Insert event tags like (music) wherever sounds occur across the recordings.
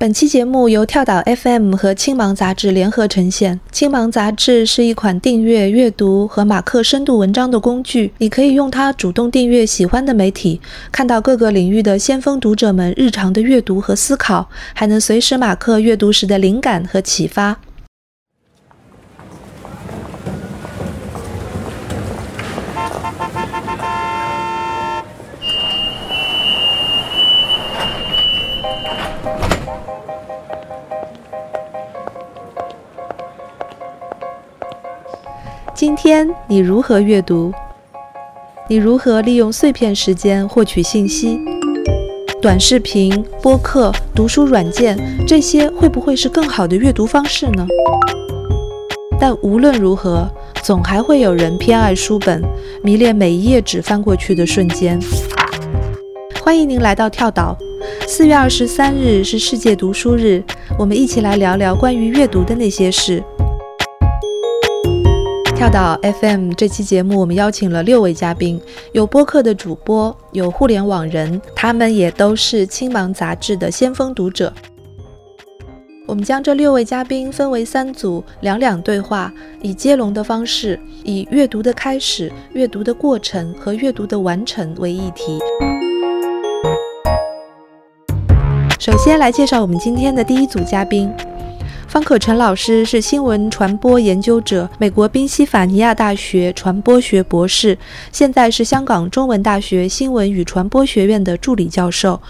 本期节目由跳岛 FM 和青芒杂志联合呈现。青芒杂志是一款订阅、阅读和马克深度文章的工具，你可以用它主动订阅喜欢的媒体，看到各个领域的先锋读者们日常的阅读和思考，还能随时马克阅读时的灵感和启发。今天你如何阅读？你如何利用碎片时间获取信息？短视频、播客、读书软件，这些会不会是更好的阅读方式呢？但无论如何，总还会有人偏爱书本，迷恋每一页纸翻过去的瞬间。欢迎您来到跳岛。四月二十三日是世界读书日，我们一起来聊聊关于阅读的那些事。跳岛 FM 这期节目，我们邀请了六位嘉宾，有播客的主播，有互联网人，他们也都是青芒杂志的先锋读者。我们将这六位嘉宾分为三组，两两对话，以接龙的方式，以阅读的开始、阅读的过程和阅读的完成为议题。首先来介绍我们今天的第一组嘉宾。方可成老师是新闻传播研究者，美国宾夕法尼亚大学传播学博士，现在是香港中文大学新闻与传播学院的助理教授，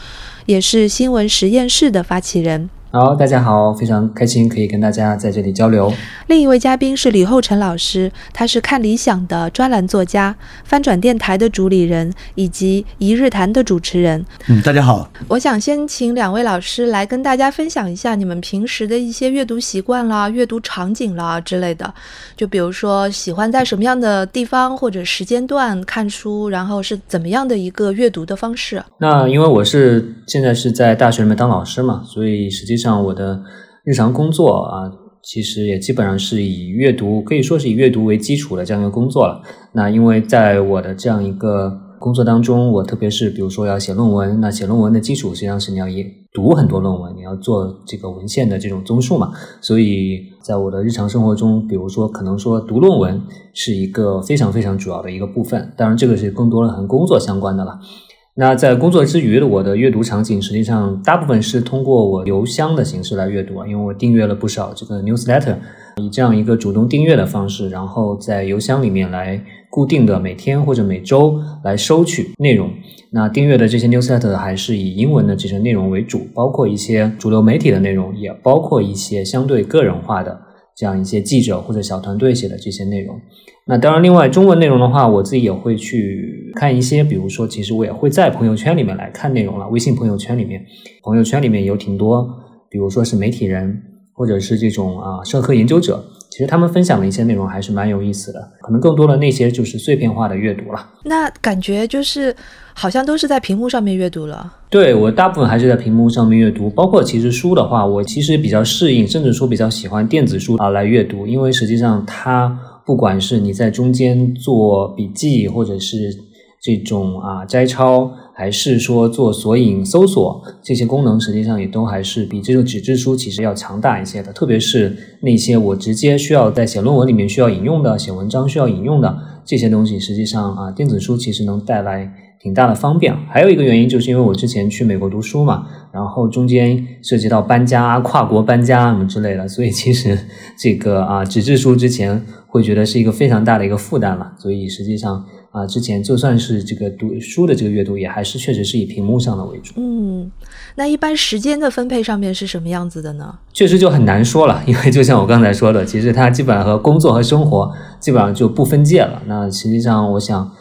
也是新闻实验室的发起人。好，大家好，非常开心可以跟大家在这里交流。另一位嘉宾是李厚成老师，他是看理想的专栏作家，翻转电台的主理人，以及一日谈的主持人。嗯，大家好。我想先请两位老师来跟大家分享一下你们平时的一些阅读习惯啦、阅读场景啦之类的。就比如说，喜欢在什么样的地方或者时间段看书，然后是怎么样的一个阅读的方式？那因为我是现在是在大学里面当老师嘛，所以实际上我的日常工作啊，其实也基本上是以阅读，可以说是以阅读为基础的这样一个工作了。那因为在我的这样一个工作当中，我特别是比如说要写论文，那写论文的基础实际上是你要也读很多论文，你要做这个文献的这种综述嘛。所以在我的日常生活中，比如说可能说读论文是一个非常非常主要的一个部分。当然，这个是更多的和工作相关的了。那在工作之余的我的阅读场景，实际上大部分是通过我邮箱的形式来阅读啊，因为我订阅了不少这个 newsletter，以这样一个主动订阅的方式，然后在邮箱里面来固定的每天或者每周来收取内容。那订阅的这些 newsletter 还是以英文的这些内容为主，包括一些主流媒体的内容，也包括一些相对个人化的这样一些记者或者小团队写的这些内容。那当然，另外中文内容的话，我自己也会去看一些，比如说，其实我也会在朋友圈里面来看内容了。微信朋友圈里面，朋友圈里面有挺多，比如说是媒体人，或者是这种啊社科研究者，其实他们分享的一些内容还是蛮有意思的。可能更多的那些就是碎片化的阅读了。那感觉就是好像都是在屏幕上面阅读了。对我大部分还是在屏幕上面阅读，包括其实书的话，我其实比较适应，甚至说比较喜欢电子书啊来阅读，因为实际上它。不管是你在中间做笔记，或者是这种啊摘抄，还是说做索引、搜索这些功能，实际上也都还是比这种纸质书其实要强大一些的。特别是那些我直接需要在写论文里面需要引用的、写文章需要引用的这些东西，实际上啊电子书其实能带来挺大的方便。还有一个原因，就是因为我之前去美国读书嘛，然后中间涉及到搬家、跨国搬家什么之类的，所以其实这个啊纸质书之前。会觉得是一个非常大的一个负担了，所以实际上啊，之前就算是这个读书的这个阅读，也还是确实是以屏幕上的为主。嗯，那一般时间的分配上面是什么样子的呢？确实就很难说了，因为就像我刚才说的，其实它基本上和工作和生活基本上就不分界了。那实际上，我想，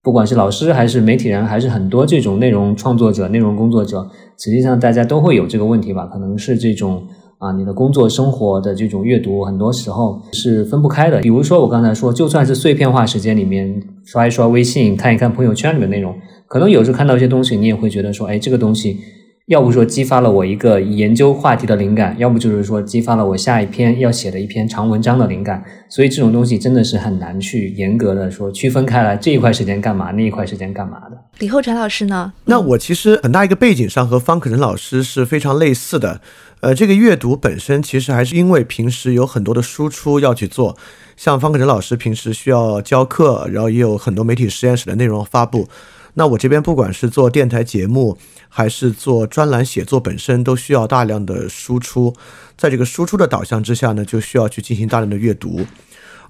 不管是老师还是媒体人，还是很多这种内容创作者、内容工作者，实际上大家都会有这个问题吧？可能是这种。啊，你的工作生活的这种阅读，很多时候是分不开的。比如说，我刚才说，就算是碎片化时间里面刷一刷微信，看一看朋友圈里面内容，可能有时候看到一些东西，你也会觉得说，哎，这个东西。要不说激发了我一个研究话题的灵感，要不就是说激发了我下一篇要写的一篇长文章的灵感。所以这种东西真的是很难去严格的说区分开来，这一块时间干嘛，那一块时间干嘛的。李厚辰老师呢？那我其实很大一个背景上和方可成老师是非常类似的。呃，这个阅读本身其实还是因为平时有很多的输出要去做，像方克成老师平时需要教课，然后也有很多媒体实验室的内容发布。那我这边不管是做电台节目，还是做专栏写作，本身都需要大量的输出。在这个输出的导向之下呢，就需要去进行大量的阅读。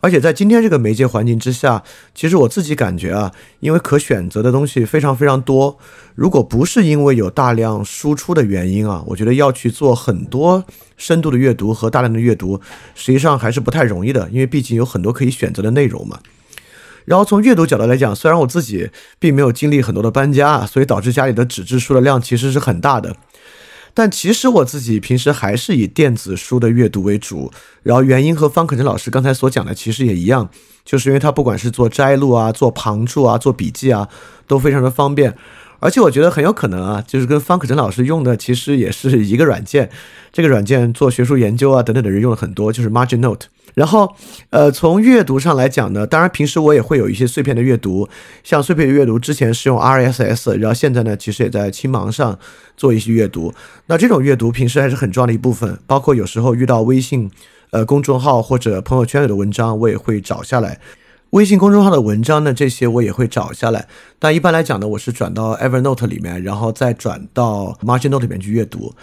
而且在今天这个媒介环境之下，其实我自己感觉啊，因为可选择的东西非常非常多，如果不是因为有大量输出的原因啊，我觉得要去做很多深度的阅读和大量的阅读，实际上还是不太容易的，因为毕竟有很多可以选择的内容嘛。然后从阅读角度来讲，虽然我自己并没有经历很多的搬家，所以导致家里的纸质书的量其实是很大的，但其实我自己平时还是以电子书的阅读为主。然后原因和方可成老师刚才所讲的其实也一样，就是因为他不管是做摘录啊、做旁注啊、做笔记啊，都非常的方便。而且我觉得很有可能啊，就是跟方可成老师用的其实也是一个软件，这个软件做学术研究啊等等的人用了很多，就是 Margin Note。然后，呃，从阅读上来讲呢，当然平时我也会有一些碎片的阅读，像碎片阅读之前是用 RSS，然后现在呢，其实也在青芒上做一些阅读。那这种阅读平时还是很重要的一部分，包括有时候遇到微信呃公众号或者朋友圈里的文章，我也会找下来。微信公众号的文章呢，这些我也会找下来。但一般来讲呢，我是转到 Evernote 里面，然后再转到 Margin Note 里面去阅读。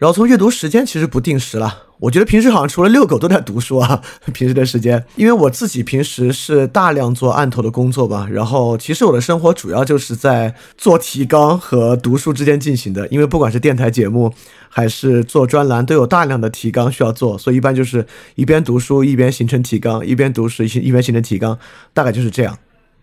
然后从阅读时间其实不定时了，我觉得平时好像除了遛狗都在读书啊。(laughs) 平时的时间，因为我自己平时是大量做案头的工作吧，然后其实我的生活主要就是在做提纲和读书之间进行的。因为不管是电台节目还是做专栏，都有大量的提纲需要做，所以一般就是一边读书一边形成提纲，一边读书一边形成提纲，大概就是这样。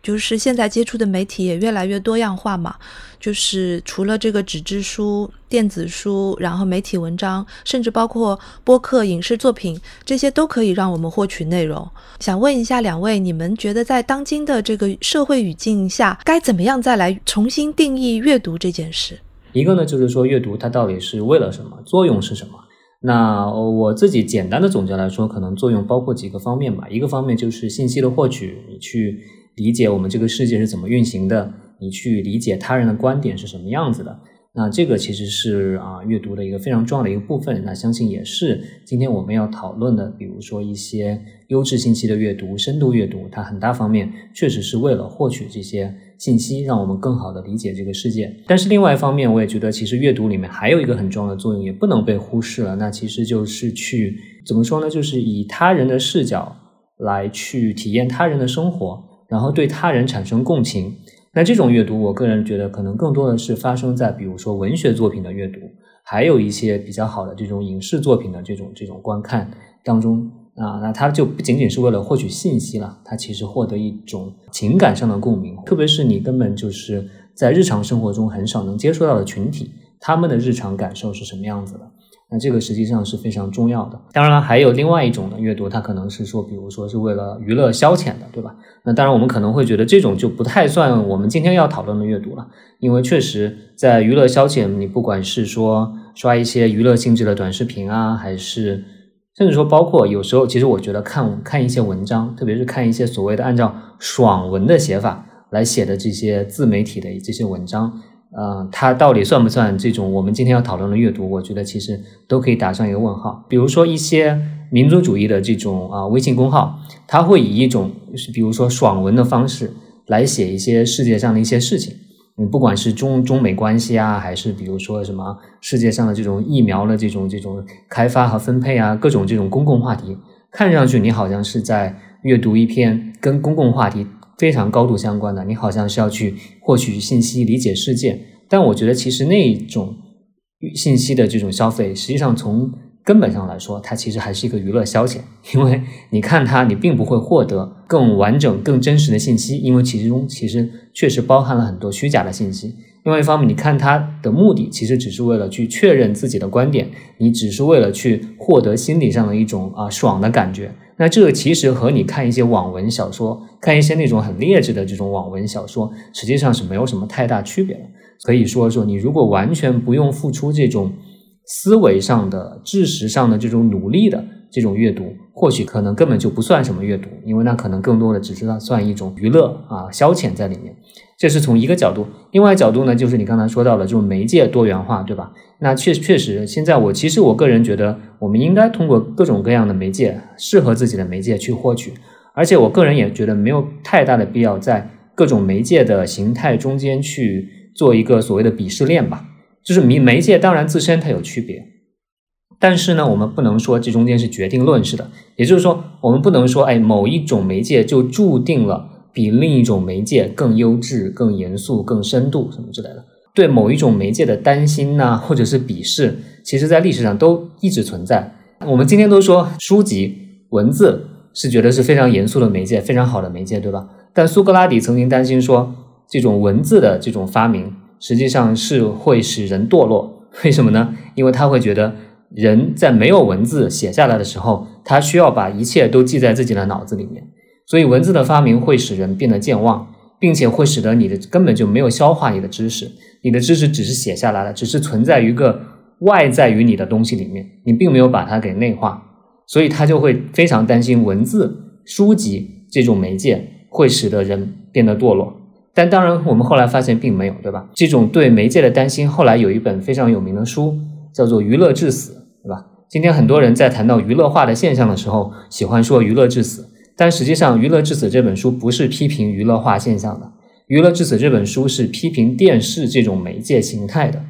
就是现在接触的媒体也越来越多样化嘛，就是除了这个纸质书、电子书，然后媒体文章，甚至包括播客、影视作品，这些都可以让我们获取内容。想问一下两位，你们觉得在当今的这个社会语境下，该怎么样再来重新定义阅读这件事？一个呢，就是说阅读它到底是为了什么，作用是什么？那我自己简单的总结来说，可能作用包括几个方面吧。一个方面就是信息的获取，你去。理解我们这个世界是怎么运行的，你去理解他人的观点是什么样子的，那这个其实是啊阅读的一个非常重要的一个部分。那相信也是今天我们要讨论的，比如说一些优质信息的阅读、深度阅读，它很大方面确实是为了获取这些信息，让我们更好的理解这个世界。但是另外一方面，我也觉得其实阅读里面还有一个很重要的作用，也不能被忽视了。那其实就是去怎么说呢？就是以他人的视角来去体验他人的生活。然后对他人产生共情，那这种阅读，我个人觉得可能更多的是发生在比如说文学作品的阅读，还有一些比较好的这种影视作品的这种这种观看当中啊，那它就不仅仅是为了获取信息了，它其实获得一种情感上的共鸣，特别是你根本就是在日常生活中很少能接触到的群体，他们的日常感受是什么样子的。那这个实际上是非常重要的。当然了，还有另外一种的阅读，它可能是说，比如说是为了娱乐消遣的，对吧？那当然，我们可能会觉得这种就不太算我们今天要讨论的阅读了，因为确实在娱乐消遣，你不管是说刷一些娱乐性质的短视频啊，还是甚至说包括有时候，其实我觉得看看一些文章，特别是看一些所谓的按照爽文的写法来写的这些自媒体的这些文章。呃，它到底算不算这种我们今天要讨论的阅读？我觉得其实都可以打上一个问号。比如说一些民族主义的这种啊微信公号，它会以一种比如说爽文的方式来写一些世界上的一些事情。你不管是中中美关系啊，还是比如说什么世界上的这种疫苗的这种这种开发和分配啊，各种这种公共话题，看上去你好像是在阅读一篇跟公共话题。非常高度相关的，你好像是要去获取信息、理解世界，但我觉得其实那种信息的这种消费，实际上从根本上来说，它其实还是一个娱乐消遣，(laughs) 因为你看它，你并不会获得更完整、更真实的信息，因为其中其实确实包含了很多虚假的信息。另外一方面，你看它的目的，其实只是为了去确认自己的观点，你只是为了去获得心理上的一种啊爽的感觉。那这个其实和你看一些网文小说，看一些那种很劣质的这种网文小说，实际上是没有什么太大区别的。可以说说，你如果完全不用付出这种思维上的、知识上的这种努力的这种阅读，或许可能根本就不算什么阅读，因为那可能更多的只知道算一种娱乐啊消遣在里面。这是从一个角度。另外角度呢，就是你刚才说到的这种媒介多元化，对吧？那确确实，现在我其实我个人觉得，我们应该通过各种各样的媒介，适合自己的媒介去获取。而且我个人也觉得没有太大的必要在各种媒介的形态中间去做一个所谓的鄙视链吧。就是媒媒介当然自身它有区别，但是呢，我们不能说这中间是决定论式的。也就是说，我们不能说，哎，某一种媒介就注定了比另一种媒介更优质、更严肃、更深度什么之类的。对某一种媒介的担心呐，或者是鄙视，其实在历史上都一直存在。我们今天都说书籍、文字。是觉得是非常严肃的媒介，非常好的媒介，对吧？但苏格拉底曾经担心说，这种文字的这种发明，实际上是会使人堕落。为什么呢？因为他会觉得，人在没有文字写下来的时候，他需要把一切都记在自己的脑子里面，所以文字的发明会使人变得健忘，并且会使得你的根本就没有消化你的知识，你的知识只是写下来了，只是存在于一个外在于你的东西里面，你并没有把它给内化。所以他就会非常担心文字书籍这种媒介会使得人变得堕落，但当然我们后来发现并没有，对吧？这种对媒介的担心，后来有一本非常有名的书叫做《娱乐至死》，对吧？今天很多人在谈到娱乐化的现象的时候，喜欢说娱乐至死，但实际上《娱乐至死》这本书不是批评娱乐化现象的，《娱乐至死》这本书是批评电视这种媒介形态的。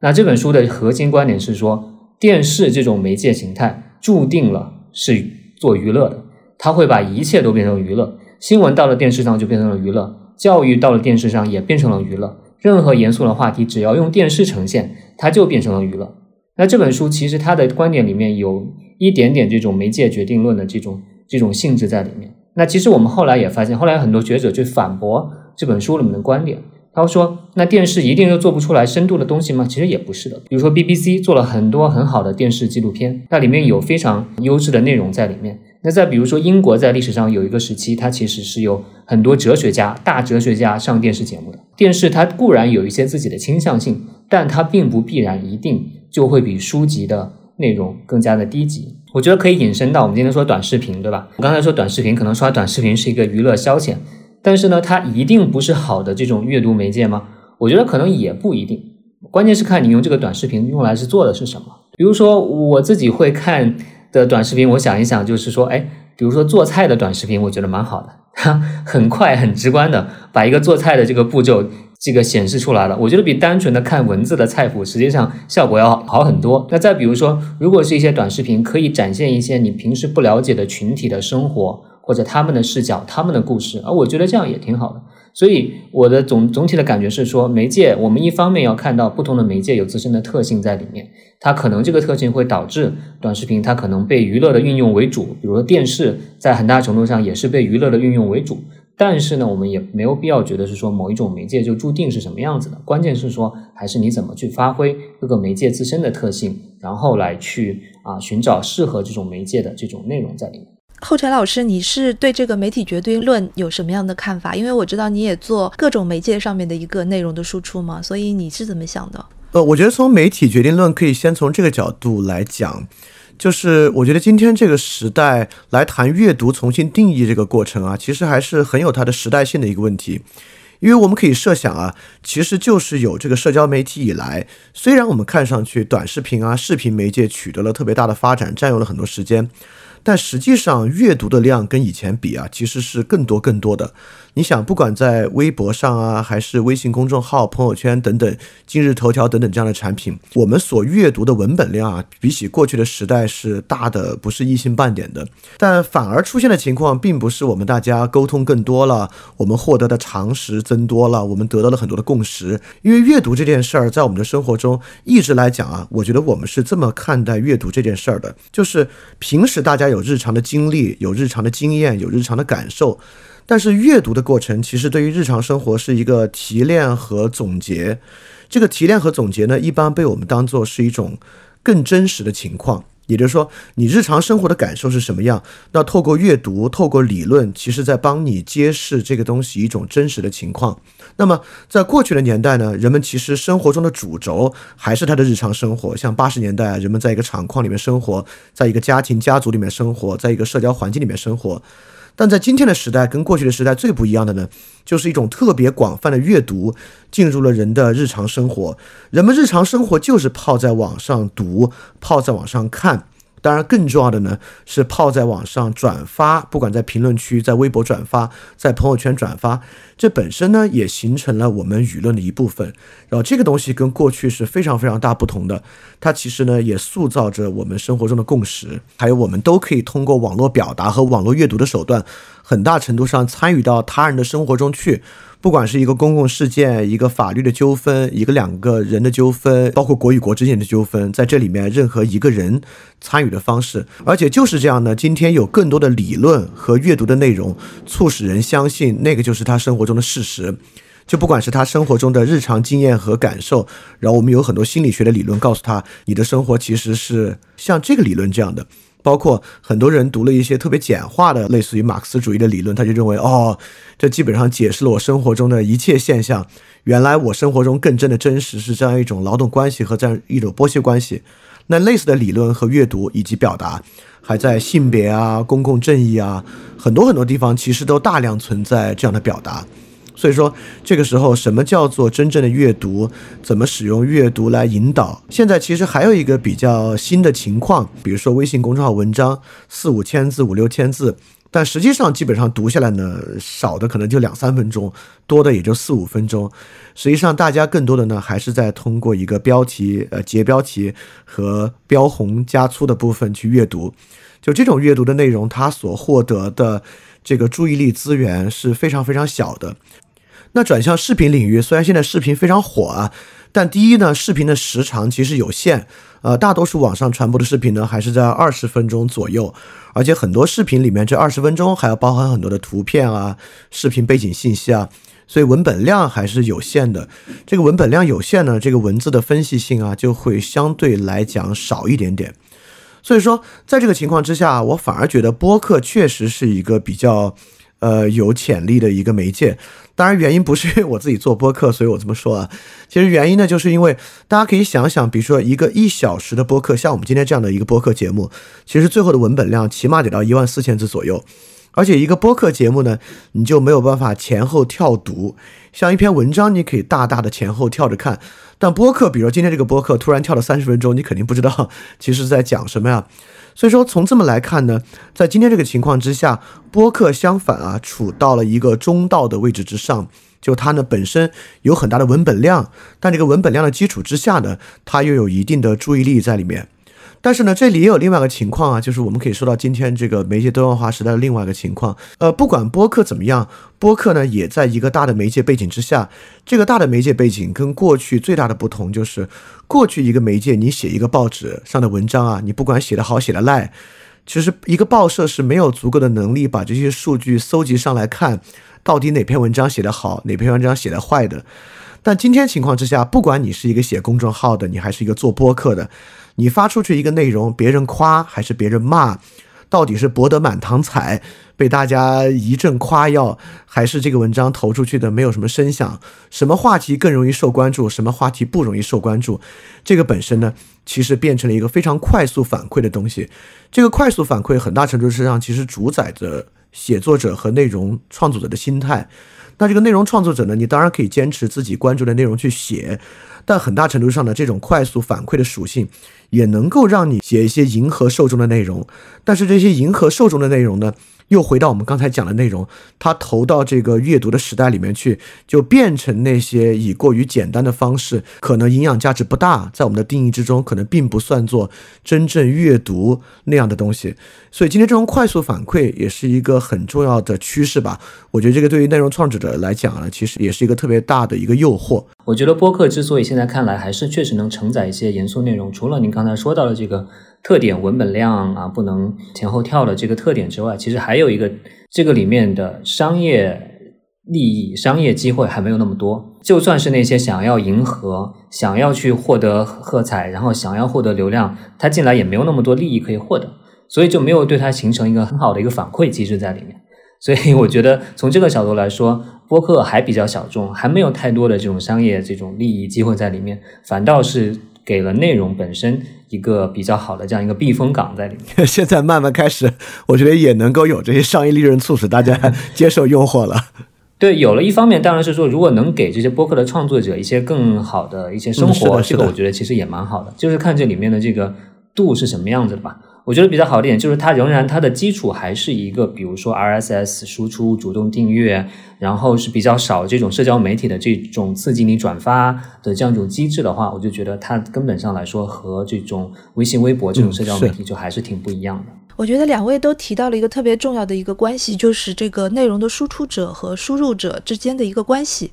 那这本书的核心观点是说，电视这种媒介形态。注定了是做娱乐的，他会把一切都变成娱乐。新闻到了电视上就变成了娱乐，教育到了电视上也变成了娱乐。任何严肃的话题，只要用电视呈现，它就变成了娱乐。那这本书其实它的观点里面有一点点这种媒介决定论的这种这种性质在里面。那其实我们后来也发现，后来很多学者去反驳这本书里面的观点。他说：“那电视一定就做不出来深度的东西吗？其实也不是的。比如说 BBC 做了很多很好的电视纪录片，那里面有非常优质的内容在里面。那再比如说英国在历史上有一个时期，它其实是有很多哲学家、大哲学家上电视节目的。电视它固然有一些自己的倾向性，但它并不必然一定就会比书籍的内容更加的低级。我觉得可以引申到我们今天说短视频，对吧？我刚才说短视频，可能刷短视频是一个娱乐消遣。”但是呢，它一定不是好的这种阅读媒介吗？我觉得可能也不一定，关键是看你用这个短视频用来是做的是什么。比如说我自己会看的短视频，我想一想，就是说，哎，比如说做菜的短视频，我觉得蛮好的，哈，(laughs) 很快很直观的把一个做菜的这个步骤这个显示出来了。我觉得比单纯的看文字的菜谱，实际上效果要好很多。那再比如说，如果是一些短视频，可以展现一些你平时不了解的群体的生活。或者他们的视角、他们的故事，而我觉得这样也挺好的。所以我的总总体的感觉是说，媒介我们一方面要看到不同的媒介有自身的特性在里面，它可能这个特性会导致短视频它可能被娱乐的运用为主，比如说电视在很大程度上也是被娱乐的运用为主。但是呢，我们也没有必要觉得是说某一种媒介就注定是什么样子的，关键是说还是你怎么去发挥各个媒介自身的特性，然后来去啊寻找适合这种媒介的这种内容在里面。后陈老师，你是对这个媒体决定论有什么样的看法？因为我知道你也做各种媒介上面的一个内容的输出嘛，所以你是怎么想的？呃，我觉得从媒体决定论可以先从这个角度来讲，就是我觉得今天这个时代来谈阅读重新定义这个过程啊，其实还是很有它的时代性的一个问题，因为我们可以设想啊，其实就是有这个社交媒体以来，虽然我们看上去短视频啊、视频媒介取得了特别大的发展，占用了很多时间。但实际上，阅读的量跟以前比啊，其实是更多更多的。你想，不管在微博上啊，还是微信公众号、朋友圈等等，今日头条等等这样的产品，我们所阅读的文本量啊，比起过去的时代是大的，不是一星半点的。但反而出现的情况，并不是我们大家沟通更多了，我们获得的常识增多了，我们得到了很多的共识。因为阅读这件事儿，在我们的生活中一直来讲啊，我觉得我们是这么看待阅读这件事儿的，就是平时大家有日常的经历，有日常的经验，有日常的感受。但是阅读的过程，其实对于日常生活是一个提炼和总结。这个提炼和总结呢，一般被我们当做是一种更真实的情况。也就是说，你日常生活的感受是什么样？那透过阅读，透过理论，其实在帮你揭示这个东西一种真实的情况。那么，在过去的年代呢，人们其实生活中的主轴还是他的日常生活。像八十年代，啊人们在一个厂矿里面生活，在一个家庭家族里面生活，在一个社交环境里面生活。但在今天的时代，跟过去的时代最不一样的呢，就是一种特别广泛的阅读进入了人的日常生活。人们日常生活就是泡在网上读，泡在网上看。当然，更重要的呢是泡在网上转发，不管在评论区、在微博转发、在朋友圈转发，这本身呢也形成了我们舆论的一部分。然后这个东西跟过去是非常非常大不同的，它其实呢也塑造着我们生活中的共识，还有我们都可以通过网络表达和网络阅读的手段，很大程度上参与到他人的生活中去。不管是一个公共事件、一个法律的纠纷、一个两个人的纠纷，包括国与国之间的纠纷，在这里面任何一个人参与的方式，而且就是这样呢。今天有更多的理论和阅读的内容，促使人相信那个就是他生活中的事实。就不管是他生活中的日常经验和感受，然后我们有很多心理学的理论告诉他，你的生活其实是像这个理论这样的。包括很多人读了一些特别简化的，类似于马克思主义的理论，他就认为，哦，这基本上解释了我生活中的一切现象。原来我生活中更真的真实是这样一种劳动关系和这样一种剥削关系。那类似的理论和阅读以及表达，还在性别啊、公共正义啊很多很多地方，其实都大量存在这样的表达。所以说，这个时候什么叫做真正的阅读？怎么使用阅读来引导？现在其实还有一个比较新的情况，比如说微信公众号文章四五千字、五六千字，但实际上基本上读下来呢，少的可能就两三分钟，多的也就四五分钟。实际上，大家更多的呢，还是在通过一个标题、呃截标题和标红加粗的部分去阅读。就这种阅读的内容，它所获得的这个注意力资源是非常非常小的。那转向视频领域，虽然现在视频非常火啊，但第一呢，视频的时长其实有限，呃，大多数网上传播的视频呢，还是在二十分钟左右，而且很多视频里面这二十分钟还要包含很多的图片啊、视频背景信息啊，所以文本量还是有限的。这个文本量有限呢，这个文字的分析性啊，就会相对来讲少一点点。所以说，在这个情况之下，我反而觉得播客确实是一个比较。呃，有潜力的一个媒介，当然原因不是因为我自己做播客，所以我这么说啊。其实原因呢，就是因为大家可以想想，比如说一个一小时的播客，像我们今天这样的一个播客节目，其实最后的文本量起码得到一万四千字左右。而且一个播客节目呢，你就没有办法前后跳读，像一篇文章，你可以大大的前后跳着看，但播客，比如今天这个播客突然跳了三十分钟，你肯定不知道其实在讲什么呀。所以说，从这么来看呢，在今天这个情况之下，播客相反啊，处到了一个中道的位置之上。就它呢本身有很大的文本量，但这个文本量的基础之下呢，它又有一定的注意力在里面。但是呢，这里也有另外一个情况啊，就是我们可以说到今天这个媒介多样化时代的另外一个情况。呃，不管播客怎么样，播客呢也在一个大的媒介背景之下。这个大的媒介背景跟过去最大的不同就是，过去一个媒介你写一个报纸上的文章啊，你不管写的好写的赖，其实一个报社是没有足够的能力把这些数据搜集上来看，到底哪篇文章写的好，哪篇文章写的坏的。但今天情况之下，不管你是一个写公众号的，你还是一个做播客的。你发出去一个内容，别人夸还是别人骂，到底是博得满堂彩，被大家一阵夸耀，还是这个文章投出去的没有什么声响？什么话题更容易受关注？什么话题不容易受关注？这个本身呢，其实变成了一个非常快速反馈的东西。这个快速反馈很大程度上其实主宰着写作者和内容创作者的心态。那这个内容创作者呢，你当然可以坚持自己关注的内容去写。但很大程度上的这种快速反馈的属性，也能够让你写一些迎合受众的内容。但是这些迎合受众的内容呢？又回到我们刚才讲的内容，它投到这个阅读的时代里面去，就变成那些以过于简单的方式，可能营养价值不大，在我们的定义之中，可能并不算作真正阅读那样的东西。所以今天这种快速反馈也是一个很重要的趋势吧？我觉得这个对于内容创作者来讲呢，其实也是一个特别大的一个诱惑。我觉得播客之所以现在看来还是确实能承载一些严肃内容，除了您刚才说到的这个。特点文本量啊，不能前后跳的这个特点之外，其实还有一个，这个里面的商业利益、商业机会还没有那么多。就算是那些想要迎合、想要去获得喝彩，然后想要获得流量，他进来也没有那么多利益可以获得，所以就没有对他形成一个很好的一个反馈机制在里面。所以我觉得从这个角度来说，播客还比较小众，还没有太多的这种商业这种利益机会在里面，反倒是。给了内容本身一个比较好的这样一个避风港在里面。(laughs) 现在慢慢开始，(laughs) 我觉得也能够有这些商业利润促使大家 (laughs) 接受诱惑了。对，有了一方面当然是说，如果能给这些播客的创作者一些更好的一些生活，这个我觉得其实也蛮好的。就是看这里面的这个度是什么样子的吧。我觉得比较好的点就是，它仍然它的基础还是一个，比如说 RSS 输出、主动订阅，然后是比较少这种社交媒体的这种刺激你转发的这样一种机制的话，我就觉得它根本上来说和这种微信、微博这种社交媒体就还是挺不一样的。我觉得两位都提到了一个特别重要的一个关系，就是这个内容的输出者和输入者之间的一个关系。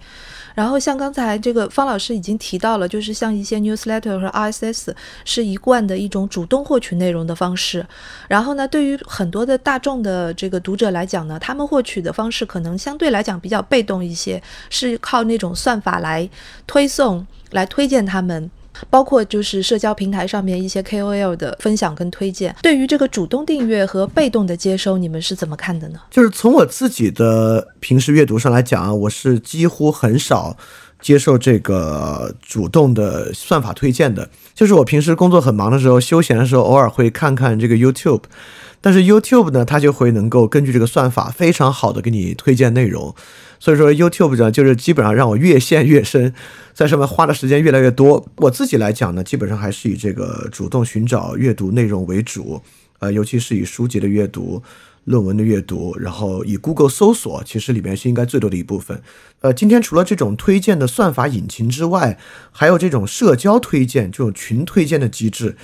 然后像刚才这个方老师已经提到了，就是像一些 newsletter 和 RSS 是一贯的一种主动获取内容的方式。然后呢，对于很多的大众的这个读者来讲呢，他们获取的方式可能相对来讲比较被动一些，是靠那种算法来推送、来推荐他们。包括就是社交平台上面一些 KOL 的分享跟推荐，对于这个主动订阅和被动的接收，你们是怎么看的呢？就是从我自己的平时阅读上来讲啊，我是几乎很少接受这个主动的算法推荐的。就是我平时工作很忙的时候，休闲的时候，偶尔会看看这个 YouTube，但是 YouTube 呢，它就会能够根据这个算法非常好的给你推荐内容。所以说 YouTube 呢，就是基本上让我越陷越深，在上面花的时间越来越多。我自己来讲呢，基本上还是以这个主动寻找阅读内容为主，呃，尤其是以书籍的阅读、论文的阅读，然后以 Google 搜索，其实里面是应该最多的一部分。呃，今天除了这种推荐的算法引擎之外，还有这种社交推荐、这种群推荐的机制。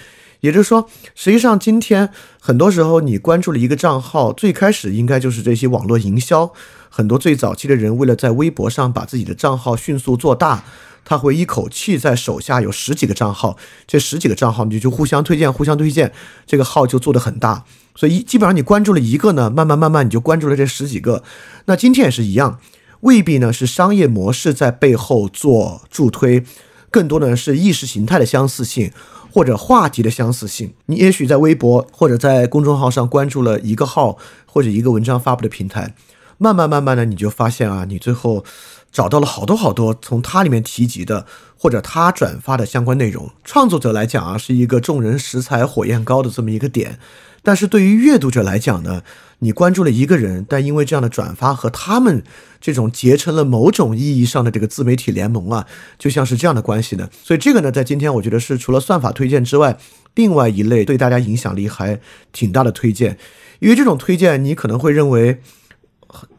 也就是说，实际上今天很多时候你关注了一个账号，最开始应该就是这些网络营销。很多最早期的人为了在微博上把自己的账号迅速做大，他会一口气在手下有十几个账号，这十几个账号你就互相推荐，互相推荐，这个号就做得很大。所以基本上你关注了一个呢，慢慢慢慢你就关注了这十几个。那今天也是一样，未必呢是商业模式在背后做助推，更多的是意识形态的相似性或者话题的相似性。你也许在微博或者在公众号上关注了一个号或者一个文章发布的平台。慢慢慢慢的，你就发现啊，你最后找到了好多好多从他里面提及的或者他转发的相关内容。创作者来讲啊，是一个众人拾柴火焰高的这么一个点，但是对于阅读者来讲呢，你关注了一个人，但因为这样的转发和他们这种结成了某种意义上的这个自媒体联盟啊，就像是这样的关系呢。所以这个呢，在今天我觉得是除了算法推荐之外，另外一类对大家影响力还挺大的推荐，因为这种推荐你可能会认为。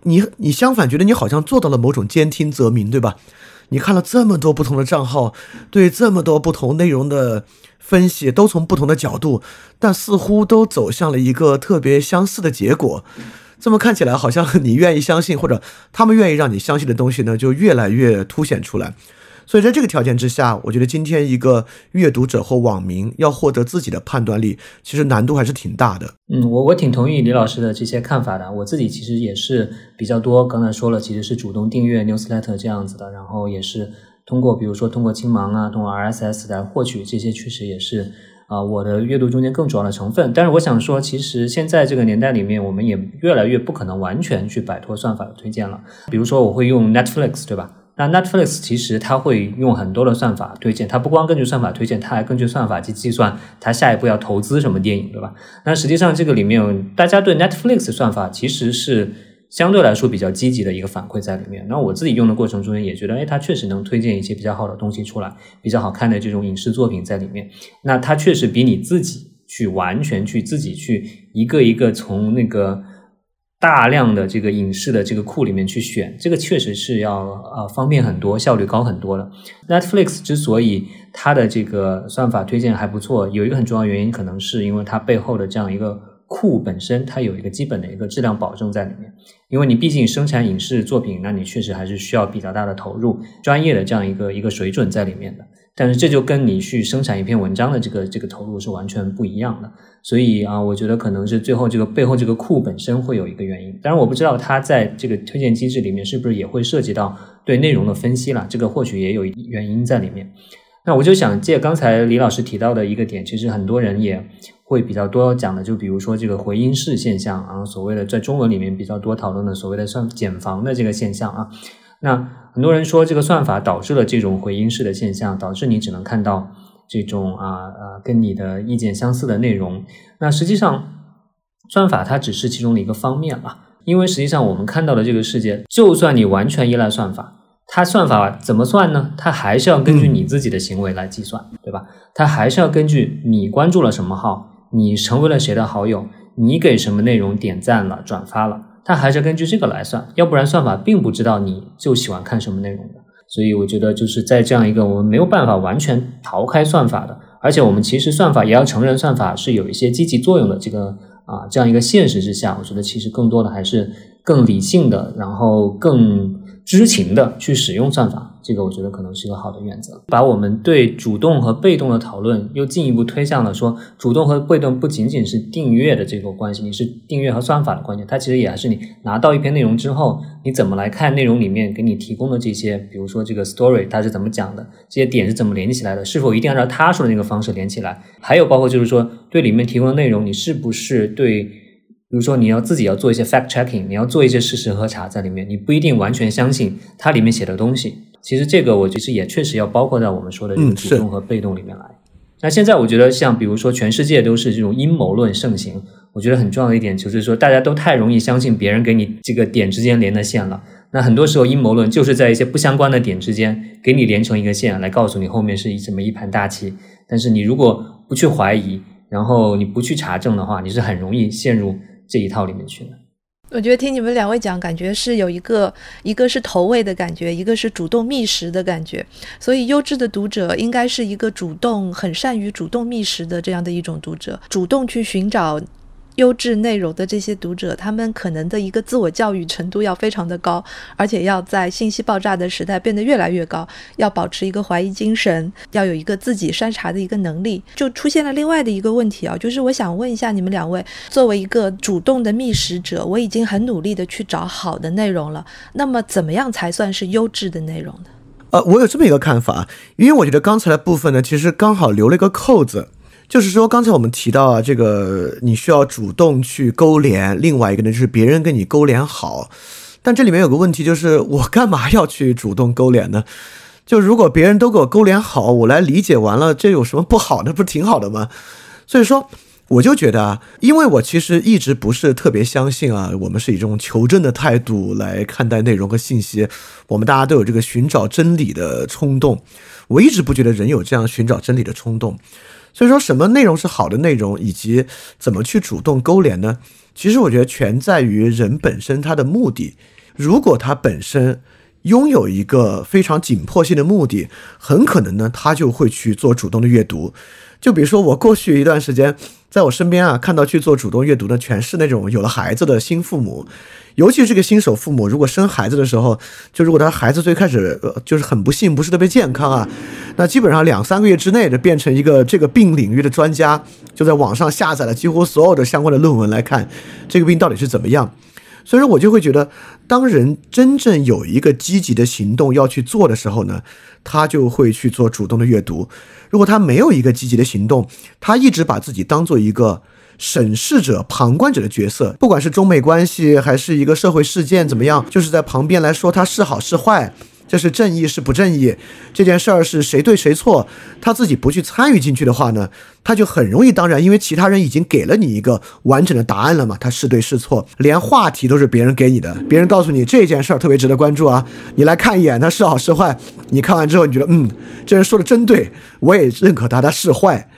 你你相反觉得你好像做到了某种兼听则明，对吧？你看了这么多不同的账号，对这么多不同内容的分析，都从不同的角度，但似乎都走向了一个特别相似的结果。这么看起来，好像你愿意相信，或者他们愿意让你相信的东西呢，就越来越凸显出来。所以在这个条件之下，我觉得今天一个阅读者或网民要获得自己的判断力，其实难度还是挺大的。嗯，我我挺同意李老师的这些看法的。我自己其实也是比较多，刚才说了，其实是主动订阅 newsletter 这样子的，然后也是通过比如说通过青芒啊，通过 RSS 来获取这些，确实也是啊我的阅读中间更主要的成分。但是我想说，其实现在这个年代里面，我们也越来越不可能完全去摆脱算法的推荐了。比如说，我会用 Netflix，对吧？那 Netflix 其实它会用很多的算法推荐，它不光根据算法推荐，它还根据算法去计算它下一步要投资什么电影，对吧？那实际上这个里面，大家对 Netflix 算法其实是相对来说比较积极的一个反馈在里面。那我自己用的过程中间也觉得，哎，它确实能推荐一些比较好的东西出来，比较好看的这种影视作品在里面。那它确实比你自己去完全去自己去一个一个从那个。大量的这个影视的这个库里面去选，这个确实是要呃方便很多，效率高很多的。Netflix 之所以它的这个算法推荐还不错，有一个很重要原因，可能是因为它背后的这样一个库本身，它有一个基本的一个质量保证在里面。因为你毕竟生产影视作品，那你确实还是需要比较大的投入，专业的这样一个一个水准在里面的。但是这就跟你去生产一篇文章的这个这个投入是完全不一样的。所以啊，我觉得可能是最后这个背后这个库本身会有一个原因，当然我不知道它在这个推荐机制里面是不是也会涉及到对内容的分析了，这个或许也有原因在里面。那我就想借刚才李老师提到的一个点，其实很多人也会比较多讲的，就比如说这个回音式现象啊，所谓的在中文里面比较多讨论的所谓的算减防的这个现象啊。那很多人说这个算法导致了这种回音式的现象，导致你只能看到。这种啊啊跟你的意见相似的内容。那实际上，算法它只是其中的一个方面啊，因为实际上我们看到的这个世界，就算你完全依赖算法，它算法怎么算呢？它还是要根据你自己的行为来计算，对吧？它还是要根据你关注了什么号，你成为了谁的好友，你给什么内容点赞了、转发了，它还是根据这个来算，要不然算法并不知道你就喜欢看什么内容的。所以我觉得就是在这样一个我们没有办法完全逃开算法的，而且我们其实算法也要承认算法是有一些积极作用的这个啊这样一个现实之下，我觉得其实更多的还是更理性的，然后更。知情的去使用算法，这个我觉得可能是一个好的原则。把我们对主动和被动的讨论又进一步推向了说，主动和被动不仅仅是订阅的这个关系，你是订阅和算法的关系，它其实也还是你拿到一篇内容之后，你怎么来看内容里面给你提供的这些，比如说这个 story 它是怎么讲的，这些点是怎么连起来的，是否一定按照他说的那个方式连起来？还有包括就是说，对里面提供的内容，你是不是对？比如说，你要自己要做一些 fact checking，你要做一些事实核查在里面，你不一定完全相信它里面写的东西。其实这个我其实也确实要包括在我们说的这个主动和被动里面来。那现在我觉得，像比如说全世界都是这种阴谋论盛行，我觉得很重要的一点就是说，大家都太容易相信别人给你这个点之间连的线了。那很多时候阴谋论就是在一些不相关的点之间给你连成一个线，来告诉你后面是一这么一盘大棋。但是你如果不去怀疑，然后你不去查证的话，你是很容易陷入。这一套里面去了。我觉得听你们两位讲，感觉是有一个，一个是投喂的感觉，一个是主动觅食的感觉。所以优质的读者应该是一个主动、很善于主动觅食的这样的一种读者，主动去寻找。优质内容的这些读者，他们可能的一个自我教育程度要非常的高，而且要在信息爆炸的时代变得越来越高，要保持一个怀疑精神，要有一个自己筛查的一个能力。就出现了另外的一个问题啊，就是我想问一下你们两位，作为一个主动的觅食者，我已经很努力的去找好的内容了，那么怎么样才算是优质的内容呢？呃，我有这么一个看法，因为我觉得刚才的部分呢，其实刚好留了一个扣子。就是说，刚才我们提到啊，这个你需要主动去勾连，另外一个呢就是别人跟你勾连好。但这里面有个问题，就是我干嘛要去主动勾连呢？就如果别人都给我勾连好，我来理解完了，这有什么不好的？不是挺好的吗？所以说，我就觉得啊，因为我其实一直不是特别相信啊，我们是以这种求证的态度来看待内容和信息，我们大家都有这个寻找真理的冲动，我一直不觉得人有这样寻找真理的冲动。所以说，什么内容是好的内容，以及怎么去主动勾连呢？其实我觉得全在于人本身他的目的。如果他本身拥有一个非常紧迫性的目的，很可能呢，他就会去做主动的阅读。就比如说，我过去一段时间。在我身边啊，看到去做主动阅读的，全是那种有了孩子的新父母，尤其是这个新手父母，如果生孩子的时候，就如果他孩子最开始呃就是很不幸，不是特别健康啊，那基本上两三个月之内就变成一个这个病领域的专家，就在网上下载了几乎所有的相关的论文来看这个病到底是怎么样。所以说我就会觉得，当人真正有一个积极的行动要去做的时候呢，他就会去做主动的阅读。如果他没有一个积极的行动，他一直把自己当做一个审视者、旁观者的角色，不管是中美关系还是一个社会事件怎么样，就是在旁边来说他是好是坏。这是正义是不正义？这件事儿是谁对谁错？他自己不去参与进去的话呢，他就很容易当然，因为其他人已经给了你一个完整的答案了嘛，他是对是错，连话题都是别人给你的，别人告诉你这件事儿特别值得关注啊，你来看一眼，他是好是坏？你看完之后，你觉得嗯，这人说的真对，我也认可他，他是坏。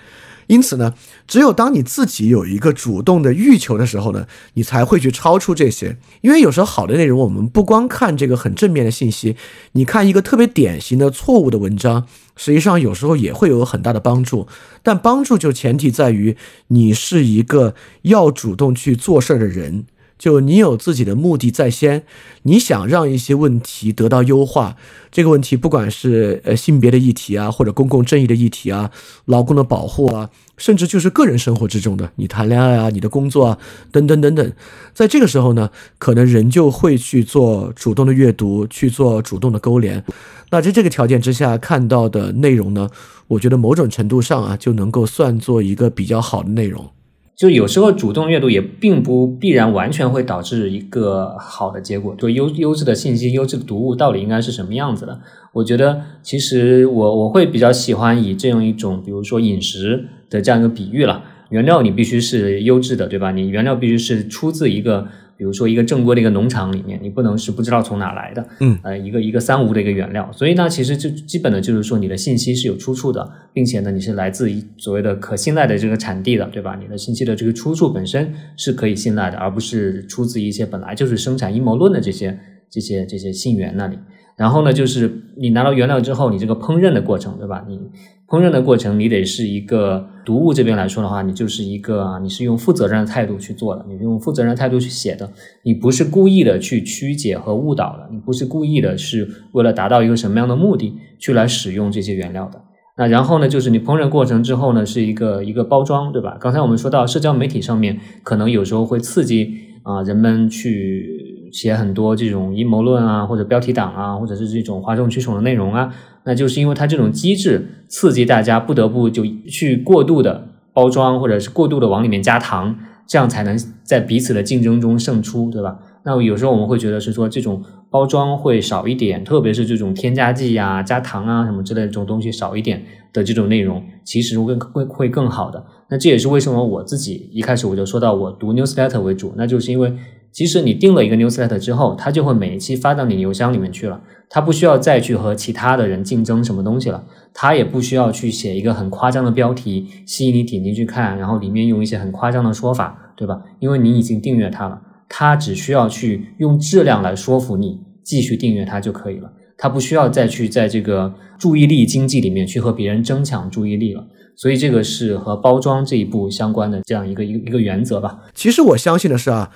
因此呢，只有当你自己有一个主动的欲求的时候呢，你才会去超出这些。因为有时候好的内容，我们不光看这个很正面的信息，你看一个特别典型的错误的文章，实际上有时候也会有很大的帮助。但帮助就前提在于你是一个要主动去做事的人。就你有自己的目的在先，你想让一些问题得到优化，这个问题不管是呃性别的议题啊，或者公共正义的议题啊，劳工的保护啊，甚至就是个人生活之中的你谈恋爱啊，你的工作啊，等等等等，在这个时候呢，可能人就会去做主动的阅读，去做主动的勾连。那在这个条件之下看到的内容呢，我觉得某种程度上啊，就能够算作一个比较好的内容。就有时候主动阅读也并不必然完全会导致一个好的结果。就优优质的信息、优质的读物到底应该是什么样子的？我觉得其实我我会比较喜欢以这样一种，比如说饮食的这样一个比喻了。原料你必须是优质的，对吧？你原料必须是出自一个，比如说一个正规的一个农场里面，你不能是不知道从哪来的，嗯，呃，一个一个三无的一个原料。所以呢，其实就基本的就是说你的信息是有出处的，并且呢，你是来自于所谓的可信赖的这个产地的，对吧？你的信息的这个出处本身是可以信赖的，而不是出自一些本来就是生产阴谋论的这些这些这些信源那里。然后呢，就是你拿到原料之后，你这个烹饪的过程，对吧？你烹饪的过程，你得是一个读物这边来说的话，你就是一个，你是用负责任的态度去做的，你用负责任的态度去写的，你不是故意的去曲解和误导的，你不是故意的，是为了达到一个什么样的目的去来使用这些原料的。那然后呢，就是你烹饪过程之后呢，是一个一个包装，对吧？刚才我们说到社交媒体上面，可能有时候会刺激啊人们去写很多这种阴谋论啊，或者标题党啊，或者是这种哗众取宠的内容啊。那就是因为它这种机制刺激大家不得不就去过度的包装，或者是过度的往里面加糖，这样才能在彼此的竞争中胜出，对吧？那有时候我们会觉得是说这种包装会少一点，特别是这种添加剂呀、加糖啊什么之类的这种东西少一点的这种内容，其实会会会更好的。那这也是为什么我自己一开始我就说到我读 newsletter 为主，那就是因为即使你订了一个 newsletter 之后，它就会每一期发到你邮箱里面去了。它不需要再去和其他的人竞争什么东西了，它也不需要去写一个很夸张的标题吸引你点进去看，然后里面用一些很夸张的说法，对吧？因为你已经订阅它了，它只需要去用质量来说服你继续订阅它就可以了，它不需要再去在这个注意力经济里面去和别人争抢注意力了。所以这个是和包装这一步相关的这样一个一个一个原则吧。其实我相信的是啊。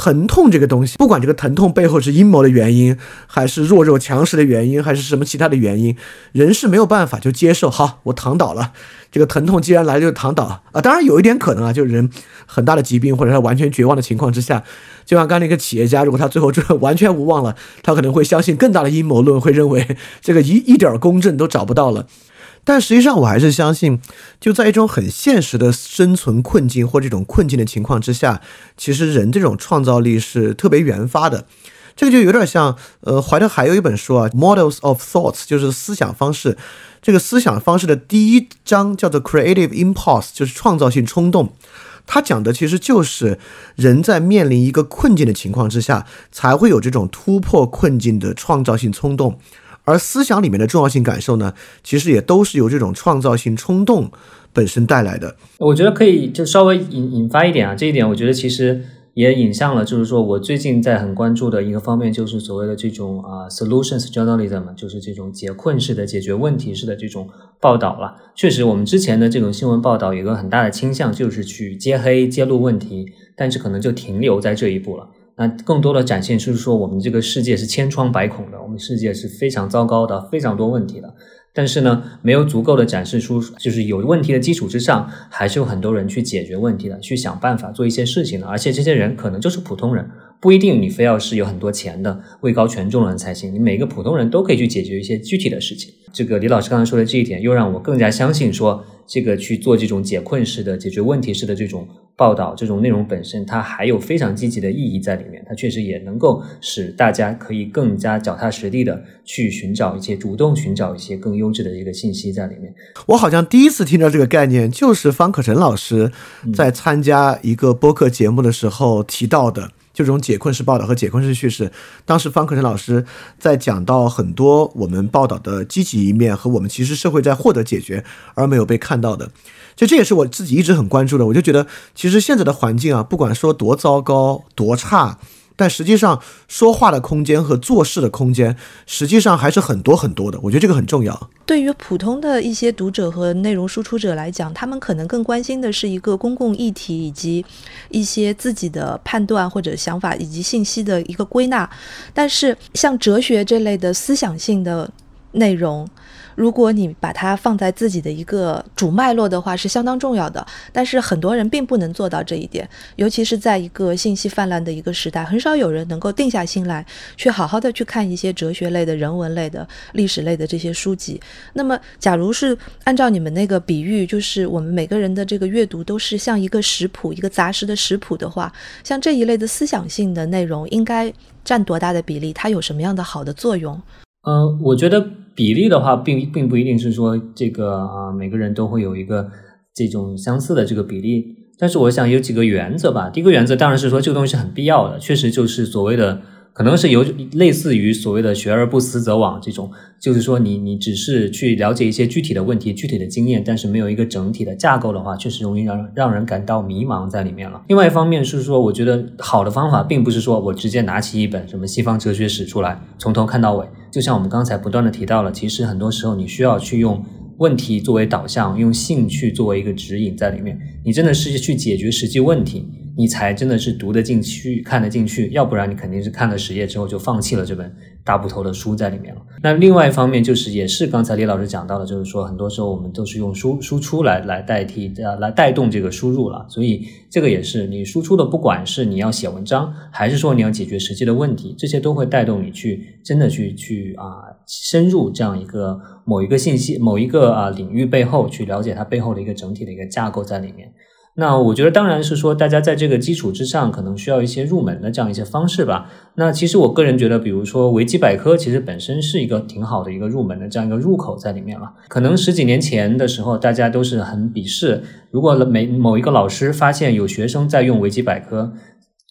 疼痛这个东西，不管这个疼痛背后是阴谋的原因，还是弱肉强食的原因，还是什么其他的原因，人是没有办法就接受。好，我躺倒了，这个疼痛既然来了就躺倒啊。当然有一点可能啊，就是人很大的疾病或者他完全绝望的情况之下，就像刚才那个企业家，如果他最后就完全无望了，他可能会相信更大的阴谋论，会认为这个一一点公正都找不到了。但实际上，我还是相信，就在一种很现实的生存困境或这种困境的情况之下，其实人这种创造力是特别原发的。这个就有点像，呃，怀特还有一本书啊，《Models of Thoughts》，就是思想方式。这个思想方式的第一章叫做 “Creative Impulse”，就是创造性冲动。它讲的其实就是人在面临一个困境的情况之下，才会有这种突破困境的创造性冲动。而思想里面的重要性感受呢，其实也都是由这种创造性冲动本身带来的。我觉得可以就稍微引引发一点啊，这一点我觉得其实也引向了，就是说我最近在很关注的一个方面，就是所谓的这种啊 solutions journalism，就是这种解困式的、解决问题式的这种报道了。确实，我们之前的这种新闻报道有个很大的倾向，就是去揭黑、揭露问题，但是可能就停留在这一步了。那更多的展现就是说，我们这个世界是千疮百孔的，我们世界是非常糟糕的，非常多问题的。但是呢，没有足够的展示出，就是有问题的基础之上，还是有很多人去解决问题的，去想办法做一些事情的。而且这些人可能就是普通人，不一定你非要是有很多钱的、位高权重的人才行。你每个普通人都可以去解决一些具体的事情。这个李老师刚才说的这一点，又让我更加相信说，这个去做这种解困式的、解决问题式的这种。报道这种内容本身，它还有非常积极的意义在里面。它确实也能够使大家可以更加脚踏实地的去寻找一些主动寻找一些更优质的一个信息在里面。我好像第一次听到这个概念，就是方可成老师在参加一个播客节目的时候提到的，这种解困式报道和解困式叙事。当时方可成老师在讲到很多我们报道的积极一面和我们其实社会在获得解决而没有被看到的。就这也是我自己一直很关注的，我就觉得其实现在的环境啊，不管说多糟糕多差，但实际上说话的空间和做事的空间，实际上还是很多很多的。我觉得这个很重要。对于普通的一些读者和内容输出者来讲，他们可能更关心的是一个公共议题以及一些自己的判断或者想法以及信息的一个归纳。但是像哲学这类的思想性的内容。如果你把它放在自己的一个主脉络的话，是相当重要的。但是很多人并不能做到这一点，尤其是在一个信息泛滥的一个时代，很少有人能够定下心来，去好好的去看一些哲学类的、人文类的、历史类的这些书籍。那么，假如是按照你们那个比喻，就是我们每个人的这个阅读都是像一个食谱、一个杂食的食谱的话，像这一类的思想性的内容，应该占多大的比例？它有什么样的好的作用？嗯，我觉得比例的话，并并不一定是说这个啊，每个人都会有一个这种相似的这个比例。但是我想有几个原则吧。第一个原则当然是说这个东西是很必要的，确实就是所谓的。可能是有类似于所谓的“学而不思则罔”这种，就是说你你只是去了解一些具体的问题、具体的经验，但是没有一个整体的架构的话，确实容易让让人感到迷茫在里面了。另外一方面是说，我觉得好的方法并不是说我直接拿起一本什么西方哲学史出来，从头看到尾。就像我们刚才不断的提到了，其实很多时候你需要去用问题作为导向，用兴趣作为一个指引在里面，你真的是去解决实际问题。你才真的是读得进去、看得进去，要不然你肯定是看了十页之后就放弃了这本大部头的书在里面了。那另外一方面就是，也是刚才李老师讲到的，就是说很多时候我们都是用输输出来来代替呃来带动这个输入了。所以这个也是你输出的，不管是你要写文章，还是说你要解决实际的问题，这些都会带动你去真的去去啊深入这样一个某一个信息、某一个啊领域背后去了解它背后的一个整体的一个架构在里面。那我觉得当然是说，大家在这个基础之上，可能需要一些入门的这样一些方式吧。那其实我个人觉得，比如说维基百科，其实本身是一个挺好的一个入门的这样一个入口在里面了。可能十几年前的时候，大家都是很鄙视，如果每某一个老师发现有学生在用维基百科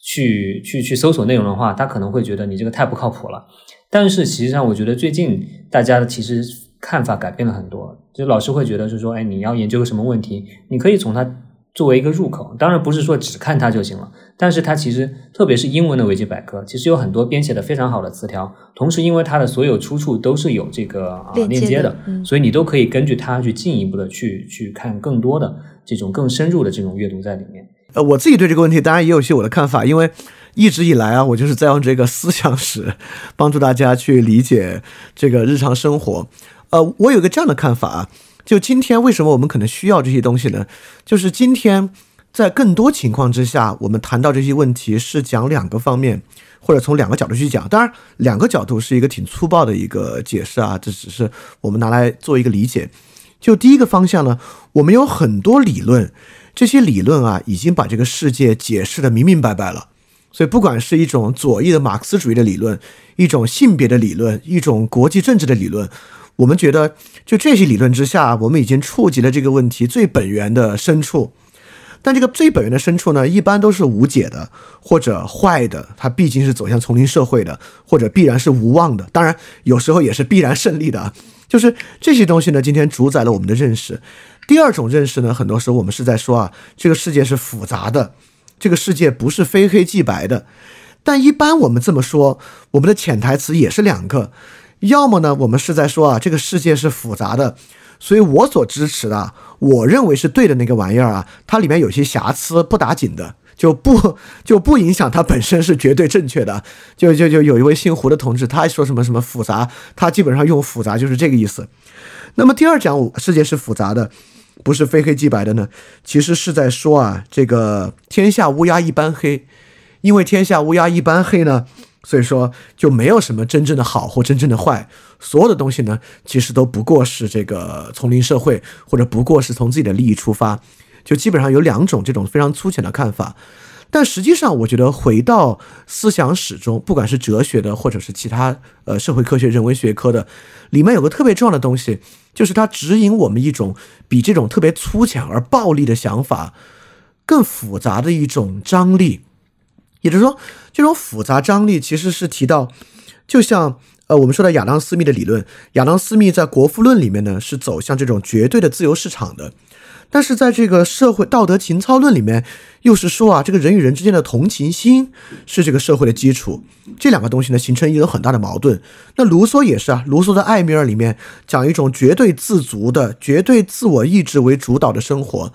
去去去搜索内容的话，他可能会觉得你这个太不靠谱了。但是实际上，我觉得最近大家其实看法改变了很多，就老师会觉得是说，哎，你要研究个什么问题，你可以从他。作为一个入口，当然不是说只看它就行了，但是它其实特别是英文的维基百科，其实有很多编写的非常好的词条，同时因为它的所有出处都是有这个啊链接的，所以你都可以根据它去进一步的去去看更多的这种更深入的这种阅读在里面。呃，我自己对这个问题当然也有些我的看法，因为一直以来啊，我就是在用这个思想史帮助大家去理解这个日常生活。呃，我有个这样的看法啊。就今天为什么我们可能需要这些东西呢？就是今天在更多情况之下，我们谈到这些问题是讲两个方面，或者从两个角度去讲。当然，两个角度是一个挺粗暴的一个解释啊，这只是我们拿来做一个理解。就第一个方向呢，我们有很多理论，这些理论啊已经把这个世界解释的明明白白了。所以，不管是一种左翼的马克思主义的理论，一种性别的理论，一种国际政治的理论。我们觉得，就这些理论之下，我们已经触及了这个问题最本源的深处。但这个最本源的深处呢，一般都是无解的，或者坏的。它毕竟是走向丛林社会的，或者必然是无望的。当然，有时候也是必然胜利的。就是这些东西呢，今天主宰了我们的认识。第二种认识呢，很多时候我们是在说啊，这个世界是复杂的，这个世界不是非黑即白的。但一般我们这么说，我们的潜台词也是两个。要么呢，我们是在说啊，这个世界是复杂的，所以我所支持的，我认为是对的那个玩意儿啊，它里面有些瑕疵不打紧的，就不 (laughs) 就不影响它本身是绝对正确的。就就就有一位姓胡的同志，他说什么什么复杂，他基本上用复杂就是这个意思。那么第二讲世界是复杂的，不是非黑即白的呢，其实是在说啊，这个天下乌鸦一般黑，因为天下乌鸦一般黑呢。所以说就没有什么真正的好或真正的坏，所有的东西呢，其实都不过是这个丛林社会，或者不过是从自己的利益出发，就基本上有两种这种非常粗浅的看法。但实际上，我觉得回到思想史中，不管是哲学的，或者是其他呃社会科学、人文学科的，里面有个特别重要的东西，就是它指引我们一种比这种特别粗浅而暴力的想法更复杂的一种张力。也就是说，这种复杂张力其实是提到，就像呃，我们说的亚当·斯密的理论，亚当·斯密在《国富论》里面呢是走向这种绝对的自由市场的，但是在这个社会道德情操论里面，又是说啊，这个人与人之间的同情心是这个社会的基础。这两个东西呢形成一个很大的矛盾。那卢梭也是啊，卢梭的《艾米尔》里面讲一种绝对自足的、绝对自我意志为主导的生活。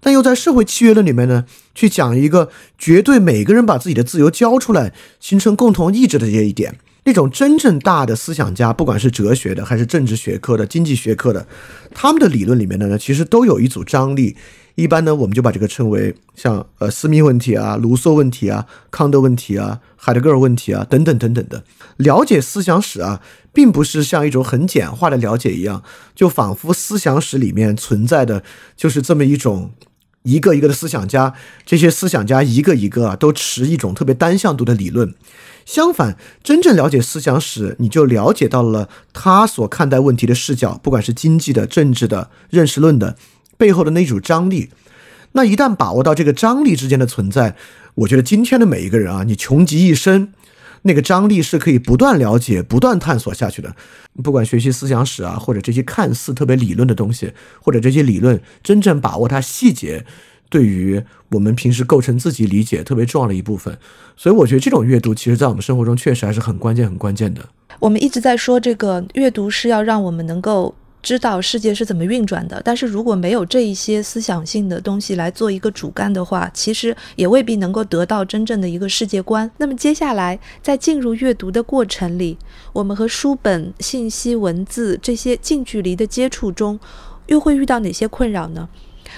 但又在社会契约论里面呢，去讲一个绝对每个人把自己的自由交出来，形成共同意志的这一点。那种真正大的思想家，不管是哲学的还是政治学科的、经济学科的，他们的理论里面的呢，其实都有一组张力。一般呢，我们就把这个称为像呃斯密问题啊、卢梭问题啊、康德问题啊、海德格尔问题啊等等等等的。了解思想史啊，并不是像一种很简化的了解一样，就仿佛思想史里面存在的就是这么一种一个一个的思想家，这些思想家一个一个啊都持一种特别单向度的理论。相反，真正了解思想史，你就了解到了他所看待问题的视角，不管是经济的、政治的、认识论的背后的那组张力。那一旦把握到这个张力之间的存在，我觉得今天的每一个人啊，你穷极一生，那个张力是可以不断了解、不断探索下去的。不管学习思想史啊，或者这些看似特别理论的东西，或者这些理论真正把握它细节。对于我们平时构成自己理解特别重要的一部分，所以我觉得这种阅读，其实在我们生活中确实还是很关键、很关键的。我们一直在说，这个阅读是要让我们能够知道世界是怎么运转的。但是如果没有这一些思想性的东西来做一个主干的话，其实也未必能够得到真正的一个世界观。那么接下来在进入阅读的过程里，我们和书本、信息、文字这些近距离的接触中，又会遇到哪些困扰呢？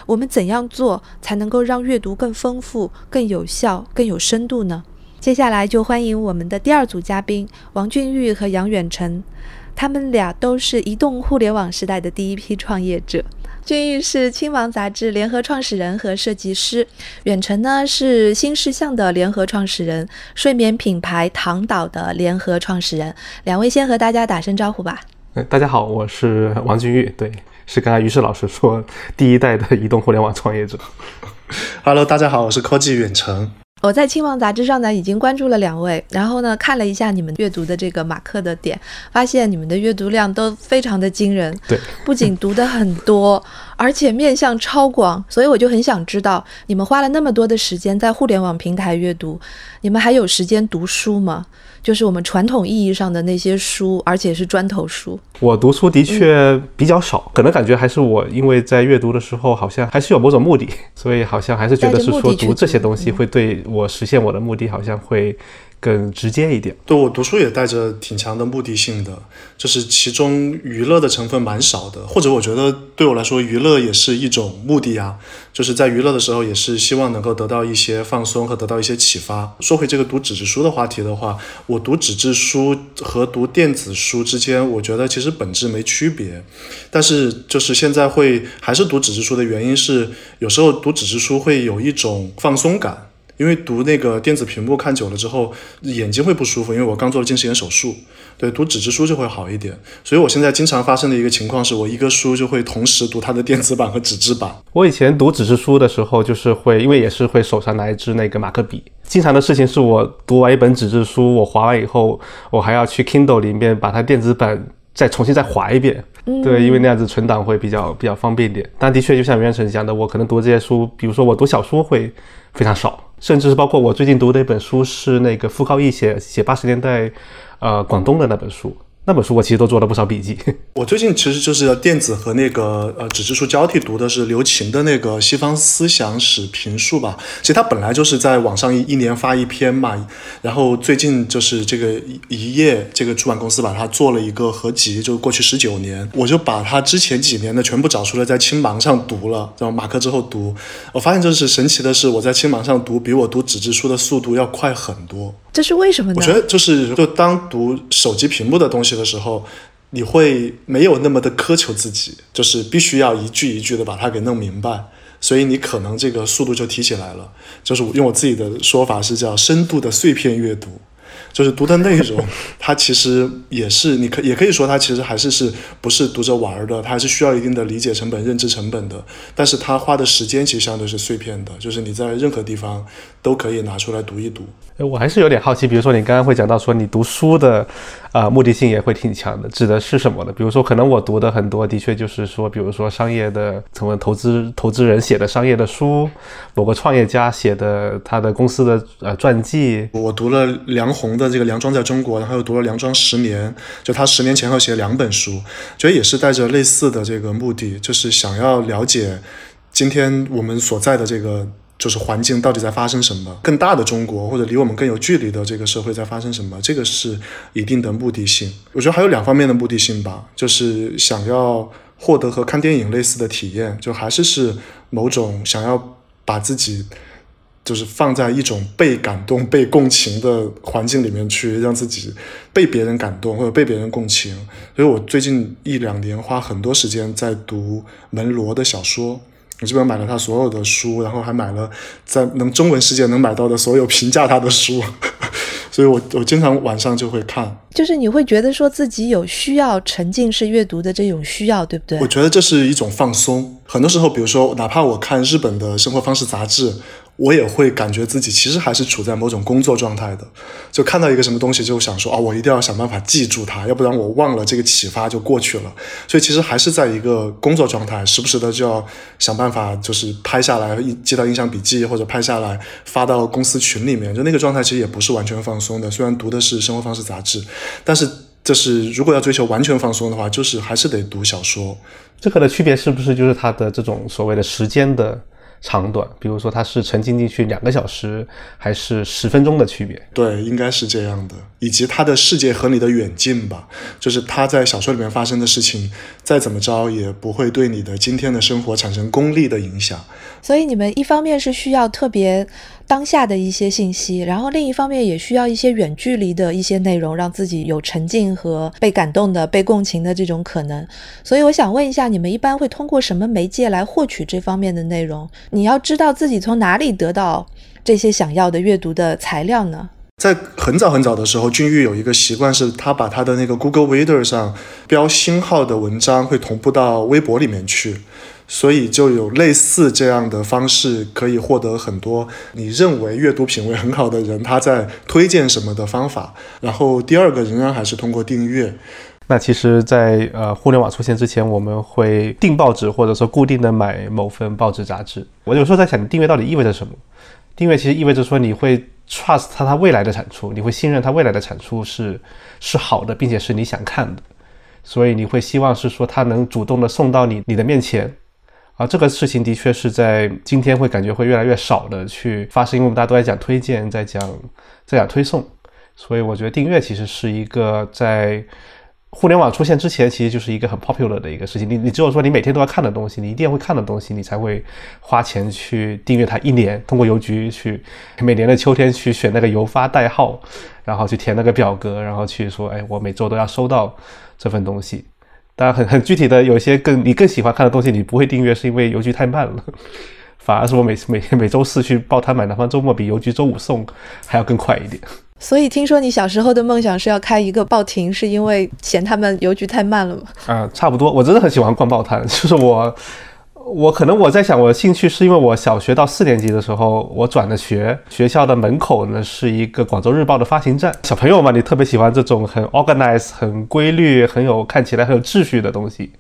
我们怎样做才能够让阅读更丰富、更有效、更有深度呢？接下来就欢迎我们的第二组嘉宾王俊玉和杨远成，他们俩都是移动互联网时代的第一批创业者。俊玉是青王杂志联合创始人和设计师，远程呢是新事项的联合创始人，睡眠品牌唐岛的联合创始人。两位先和大家打声招呼吧。大家好，我是王俊玉。对。是刚才于适老师说，第一代的移动互联网创业者。(laughs) Hello，大家好，我是科技远程。我在青芒杂志上呢已经关注了两位，然后呢看了一下你们阅读的这个马克的点，发现你们的阅读量都非常的惊人。对，不仅读的很多，而且面向超广，所以我就很想知道，你们花了那么多的时间在互联网平台阅读，你们还有时间读书吗？就是我们传统意义上的那些书，而且是砖头书。我读书的确比较少，可能感觉还是我因为在阅读的时候，好像还是有某种目的，所以好像还是觉得是说读这些东西会对我实现我的目的，好像会。更直接一点，对我读书也带着挺强的目的性的，就是其中娱乐的成分蛮少的，或者我觉得对我来说，娱乐也是一种目的呀，就是在娱乐的时候，也是希望能够得到一些放松和得到一些启发。说回这个读纸质书的话题的话，我读纸质书和读电子书之间，我觉得其实本质没区别，但是就是现在会还是读纸质书的原因是，有时候读纸质书会有一种放松感。因为读那个电子屏幕看久了之后，眼睛会不舒服。因为我刚做了近视眼手术，对，读纸质书就会好一点。所以我现在经常发生的一个情况是，我一个书就会同时读它的电子版和纸质版。我以前读纸质书的时候，就是会，因为也是会手上拿一支那个马克笔。经常的事情是我读完一本纸质书，我划完以后，我还要去 Kindle 里面把它电子版再重新再划一遍。对，因为那样子存档会比较比较方便一点。但的确，就像袁成讲的，我可能读这些书，比如说我读小说会非常少。甚至是包括我最近读的一本书，是那个傅高义写写八十年代，呃，广东的那本书。那本书我其实都做了不少笔记。(laughs) 我最近其实就是电子和那个呃纸质书交替读的是刘擎的那个西方思想史评述吧。其实他本来就是在网上一一年发一篇嘛，然后最近就是这个一页这个出版公司把它做了一个合集，就过去十九年，我就把他之前几年的全部找出来，在青芒上读了，然后马克之后读，我发现就是神奇的是，我在青芒上读比我读纸质书的速度要快很多。这是为什么呢？我觉得就是，就当读手机屏幕的东西的时候，你会没有那么的苛求自己，就是必须要一句一句的把它给弄明白，所以你可能这个速度就提起来了。就是用我自己的说法是叫深度的碎片阅读。就是读的内容，它其实也是，你可也可以说，它其实还是是不是读着玩的，它还是需要一定的理解成本、认知成本的。但是它花的时间其实相对是碎片的，就是你在任何地方都可以拿出来读一读。我还是有点好奇，比如说你刚刚会讲到说你读书的。啊，目的性也会挺强的。指的是什么呢？比如说，可能我读的很多，的确就是说，比如说商业的，成为投资投资人写的商业的书，某个创业家写的他的公司的呃传记。我读了梁鸿的这个《梁庄在中国》，然后又读了《梁庄十年》，就他十年前后写两本书，觉得也是带着类似的这个目的，就是想要了解今天我们所在的这个。就是环境到底在发生什么，更大的中国或者离我们更有距离的这个社会在发生什么，这个是一定的目的性。我觉得还有两方面的目的性吧，就是想要获得和看电影类似的体验，就还是是某种想要把自己。就是放在一种被感动、被共情的环境里面去，让自己被别人感动或者被别人共情。所以我最近一两年花很多时间在读门罗的小说，我基本上买了他所有的书，然后还买了在能中文世界能买到的所有评价他的书。(laughs) 所以我我经常晚上就会看。就是你会觉得说自己有需要沉浸式阅读的这种需要，对不对？我觉得这是一种放松。很多时候，比如说，哪怕我看日本的生活方式杂志。我也会感觉自己其实还是处在某种工作状态的，就看到一个什么东西就想说啊，我一定要想办法记住它，要不然我忘了这个启发就过去了。所以其实还是在一个工作状态，时不时的就要想办法，就是拍下来，记到印象笔记或者拍下来发到公司群里面。就那个状态其实也不是完全放松的，虽然读的是生活方式杂志，但是就是如果要追求完全放松的话，就是还是得读小说。这个的区别是不是就是它的这种所谓的时间的？长短，比如说它是沉浸进去两个小时，还是十分钟的区别？对，应该是这样的。以及他的世界和你的远近吧，就是他在小说里面发生的事情，再怎么着也不会对你的今天的生活产生功利的影响。所以你们一方面是需要特别。当下的一些信息，然后另一方面也需要一些远距离的一些内容，让自己有沉浸和被感动的、被共情的这种可能。所以我想问一下，你们一般会通过什么媒介来获取这方面的内容？你要知道自己从哪里得到这些想要的阅读的材料呢？在很早很早的时候，君玉有一个习惯，是他把他的那个 Google Reader 上标星号的文章会同步到微博里面去。所以就有类似这样的方式，可以获得很多你认为阅读品味很好的人他在推荐什么的方法。然后第二个仍然还是通过订阅。那其实，在呃互联网出现之前，我们会订报纸，或者说固定的买某份报纸杂志。我有时候在想，订阅到底意味着什么？订阅其实意味着说你会 trust 它它未来的产出，你会信任它未来的产出是是好的，并且是你想看的，所以你会希望是说它能主动的送到你你的面前。啊，这个事情的确是在今天会感觉会越来越少的去发生，因为我们大家都在讲推荐，在讲在讲推送，所以我觉得订阅其实是一个在互联网出现之前，其实就是一个很 popular 的一个事情。你你只有说你每天都要看的东西，你一定会看的东西，你才会花钱去订阅它一年，通过邮局去每年的秋天去选那个邮发代号，然后去填那个表格，然后去说，哎，我每周都要收到这份东西。当然，很很具体的，有些更你更喜欢看的东西，你不会订阅，是因为邮局太慢了。(laughs) 反而是我每每每周四去报摊买南方周末，比邮局周五送还要更快一点。所以听说你小时候的梦想是要开一个报亭，是因为嫌他们邮局太慢了吗？啊，差不多。我真的很喜欢逛报摊，(laughs) 就是我。我可能我在想，我的兴趣是因为我小学到四年级的时候，我转的学，学校的门口呢是一个广州日报的发行站。小朋友嘛，你特别喜欢这种很 organized、很规律、很有看起来很有秩序的东西。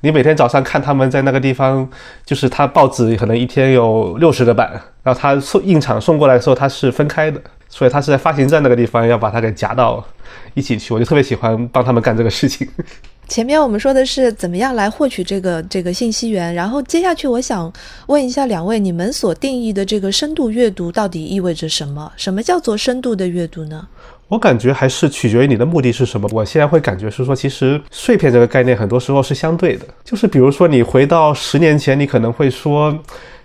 你每天早上看他们在那个地方，就是他报纸可能一天有六十个版，然后他送印厂送过来的时候，它是分开的，所以他是在发行站那个地方要把它给夹到一起去。我就特别喜欢帮他们干这个事情。前面我们说的是怎么样来获取这个这个信息源，然后接下去我想问一下两位，你们所定义的这个深度阅读到底意味着什么？什么叫做深度的阅读呢？我感觉还是取决于你的目的是什么。我现在会感觉是说，其实碎片这个概念很多时候是相对的，就是比如说你回到十年前，你可能会说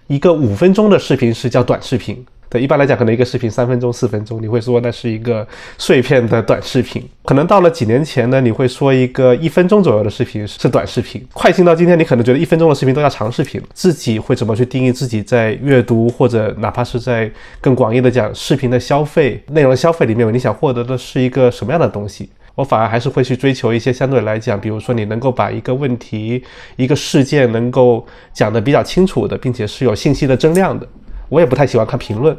一个五分钟的视频是叫短视频。对，一般来讲，可能一个视频三分钟、四分钟，你会说那是一个碎片的短视频。可能到了几年前呢，你会说一个一分钟左右的视频是短视频。快进到今天，你可能觉得一分钟的视频都叫长视频。自己会怎么去定义自己在阅读，或者哪怕是在更广义的讲视频的消费、内容消费里面，你想获得的是一个什么样的东西？我反而还是会去追求一些相对来讲，比如说你能够把一个问题、一个事件能够讲得比较清楚的，并且是有信息的增量的。我也不太喜欢看评论，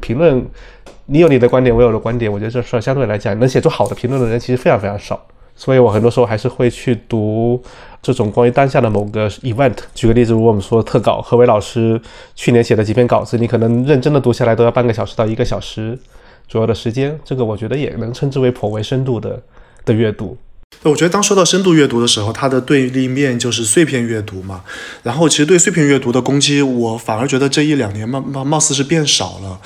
评论，你有你的观点，我有的观点，我觉得这事儿相对来讲，能写出好的评论的人其实非常非常少，所以我很多时候还是会去读这种关于当下的某个 event。举个例子，如果我们说特稿，何伟老师去年写的几篇稿子，你可能认真的读下来都要半个小时到一个小时左右的时间，这个我觉得也能称之为颇为深度的的阅读。我觉得当说到深度阅读的时候，它的对立面就是碎片阅读嘛。然后其实对碎片阅读的攻击，我反而觉得这一两年貌貌貌似是变少了。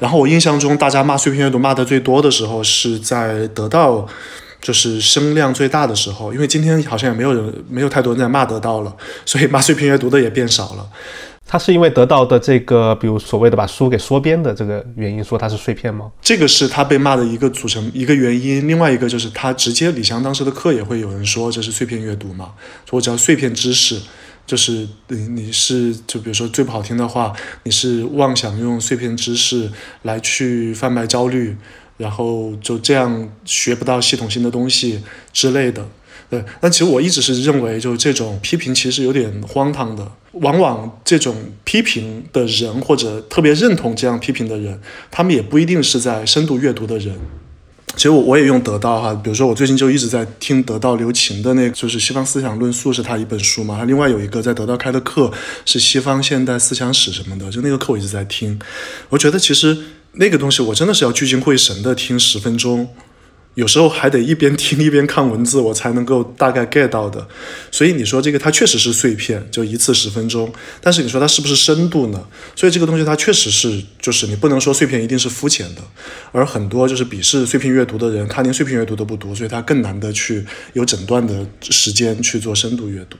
然后我印象中，大家骂碎片阅读骂的最多的时候，是在得到就是声量最大的时候。因为今天好像也没有人没有太多人在骂得到了，所以骂碎片阅读的也变少了。他是因为得到的这个，比如所谓的把书给缩编的这个原因，说它是碎片吗？这个是他被骂的一个组成一个原因。另外一个就是他直接李翔当时的课也会有人说这是碎片阅读嘛，说我只要碎片知识，就是你你是就比如说最不好听的话，你是妄想用碎片知识来去贩卖焦虑，然后就这样学不到系统性的东西之类的。对，但其实我一直是认为，就这种批评其实有点荒唐的。往往这种批评的人，或者特别认同这样批评的人，他们也不一定是在深度阅读的人。其实我我也用得到哈，比如说我最近就一直在听得到刘擎的那个，就是西方思想论述是他一本书嘛。他另外有一个在得到开的课是西方现代思想史什么的，就那个课我一直在听。我觉得其实那个东西我真的是要聚精会神的听十分钟。有时候还得一边听一边看文字，我才能够大概 get 到的。所以你说这个它确实是碎片，就一次十分钟。但是你说它是不是深度呢？所以这个东西它确实是，就是你不能说碎片一定是肤浅的。而很多就是鄙视碎片阅读的人，他连碎片阅读都不读，所以他更难的去有整段的时间去做深度阅读。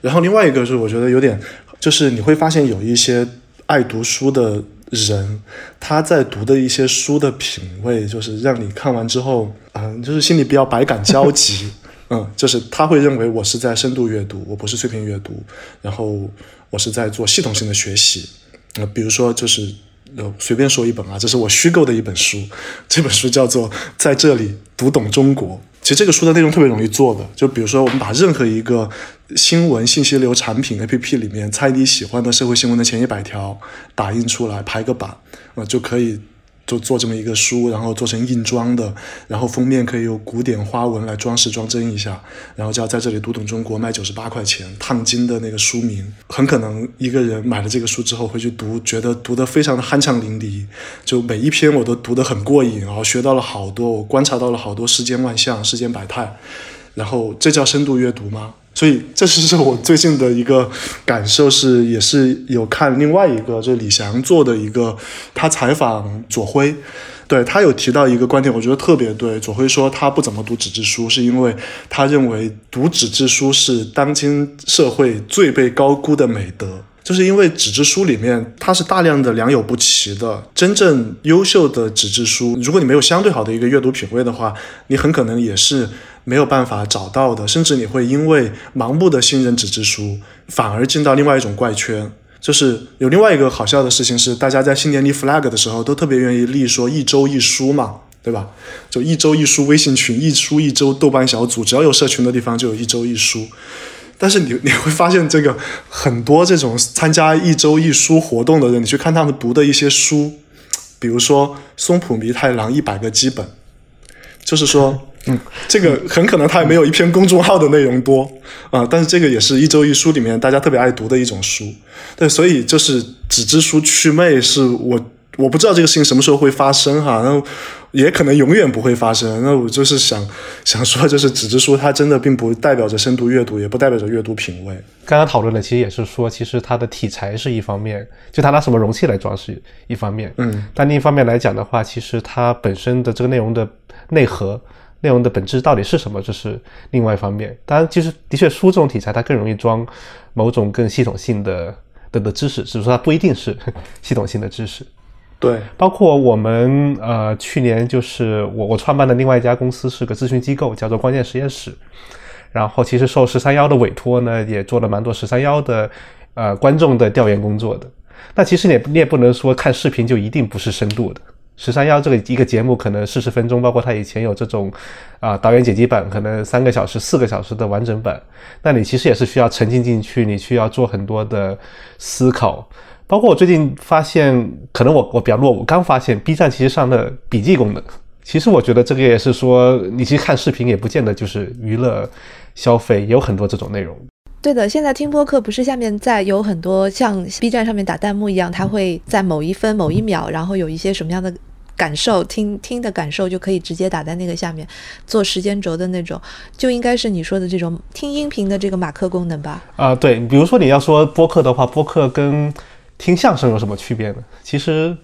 然后另外一个是我觉得有点，就是你会发现有一些爱读书的。人他在读的一些书的品味，就是让你看完之后，嗯，就是心里比较百感交集，(laughs) 嗯，就是他会认为我是在深度阅读，我不是碎片阅读，然后我是在做系统性的学习，呃，比如说就是呃随便说一本啊，这是我虚构的一本书，这本书叫做《在这里读懂中国》。其实这个书的内容特别容易做的，就比如说我们把任何一个新闻信息流产品 APP 里面猜你喜欢的社会新闻的前一百条打印出来排个版，呃就可以。就做这么一个书，然后做成硬装的，然后封面可以有古典花纹来装饰装帧一下，然后就要在这里读懂中国，卖九十八块钱，烫金的那个书名，很可能一个人买了这个书之后回去读，觉得读得非常的酣畅淋漓，就每一篇我都读得很过瘾，然后学到了好多，我观察到了好多世间万象、世间百态，然后这叫深度阅读吗？所以，这是是我最近的一个感受，是也是有看另外一个，就是李翔做的一个，他采访左晖，对他有提到一个观点，我觉得特别对。左晖说他不怎么读纸质书，是因为他认为读纸质书是当今社会最被高估的美德，就是因为纸质书里面它是大量的良莠不齐的，真正优秀的纸质书，如果你没有相对好的一个阅读品味的话，你很可能也是。没有办法找到的，甚至你会因为盲目的信任纸质书，反而进到另外一种怪圈。就是有另外一个好笑的事情是，大家在新年立 flag 的时候，都特别愿意立说一周一书嘛，对吧？就一周一书微信群，一书一周豆瓣小组，只要有社群的地方就有一周一书。但是你你会发现，这个很多这种参加一周一书活动的人，你去看他们读的一些书，比如说松浦弥太郎一百个基本，就是说。嗯，这个很可能它也没有一篇公众号的内容多啊，但是这个也是一周一书里面大家特别爱读的一种书，对，所以就是纸质书祛魅，是我我不知道这个事情什么时候会发生哈，然后也可能永远不会发生。那我就是想 (laughs) 想说，就是纸质书它真的并不代表着深度阅读，也不代表着阅读品味。刚刚讨论的其实也是说，其实它的题材是一方面，就它拿什么容器来装是一方面，嗯，但另一方面来讲的话，其实它本身的这个内容的内核。内容的本质到底是什么？这是另外一方面。当然，其实的确书这种题材，它更容易装某种更系统性的的的知识，只是说它不一定是 (laughs) 系统性的知识。对，包括我们呃去年就是我我创办的另外一家公司是个咨询机构，叫做关键实验室。然后其实受十三幺的委托呢，也做了蛮多十三幺的呃观众的调研工作的。那其实你你也不能说看视频就一定不是深度的。十三幺这个一个节目可能四十分钟，包括他以前有这种啊导演剪辑版，可能三个小时、四个小时的完整版。那你其实也是需要沉浸进去，你需要做很多的思考。包括我最近发现，可能我我比较落伍，刚发现 B 站其实上的笔记功能。其实我觉得这个也是说，你其实看视频也不见得就是娱乐消费，也有很多这种内容。对的，现在听播客不是下面在有很多像 B 站上面打弹幕一样，它会在某一分某一秒，然后有一些什么样的感受听听的感受就可以直接打在那个下面做时间轴的那种，就应该是你说的这种听音频的这个马克功能吧？啊，对，比如说你要说播客的话，播客跟听相声有什么区别呢？其实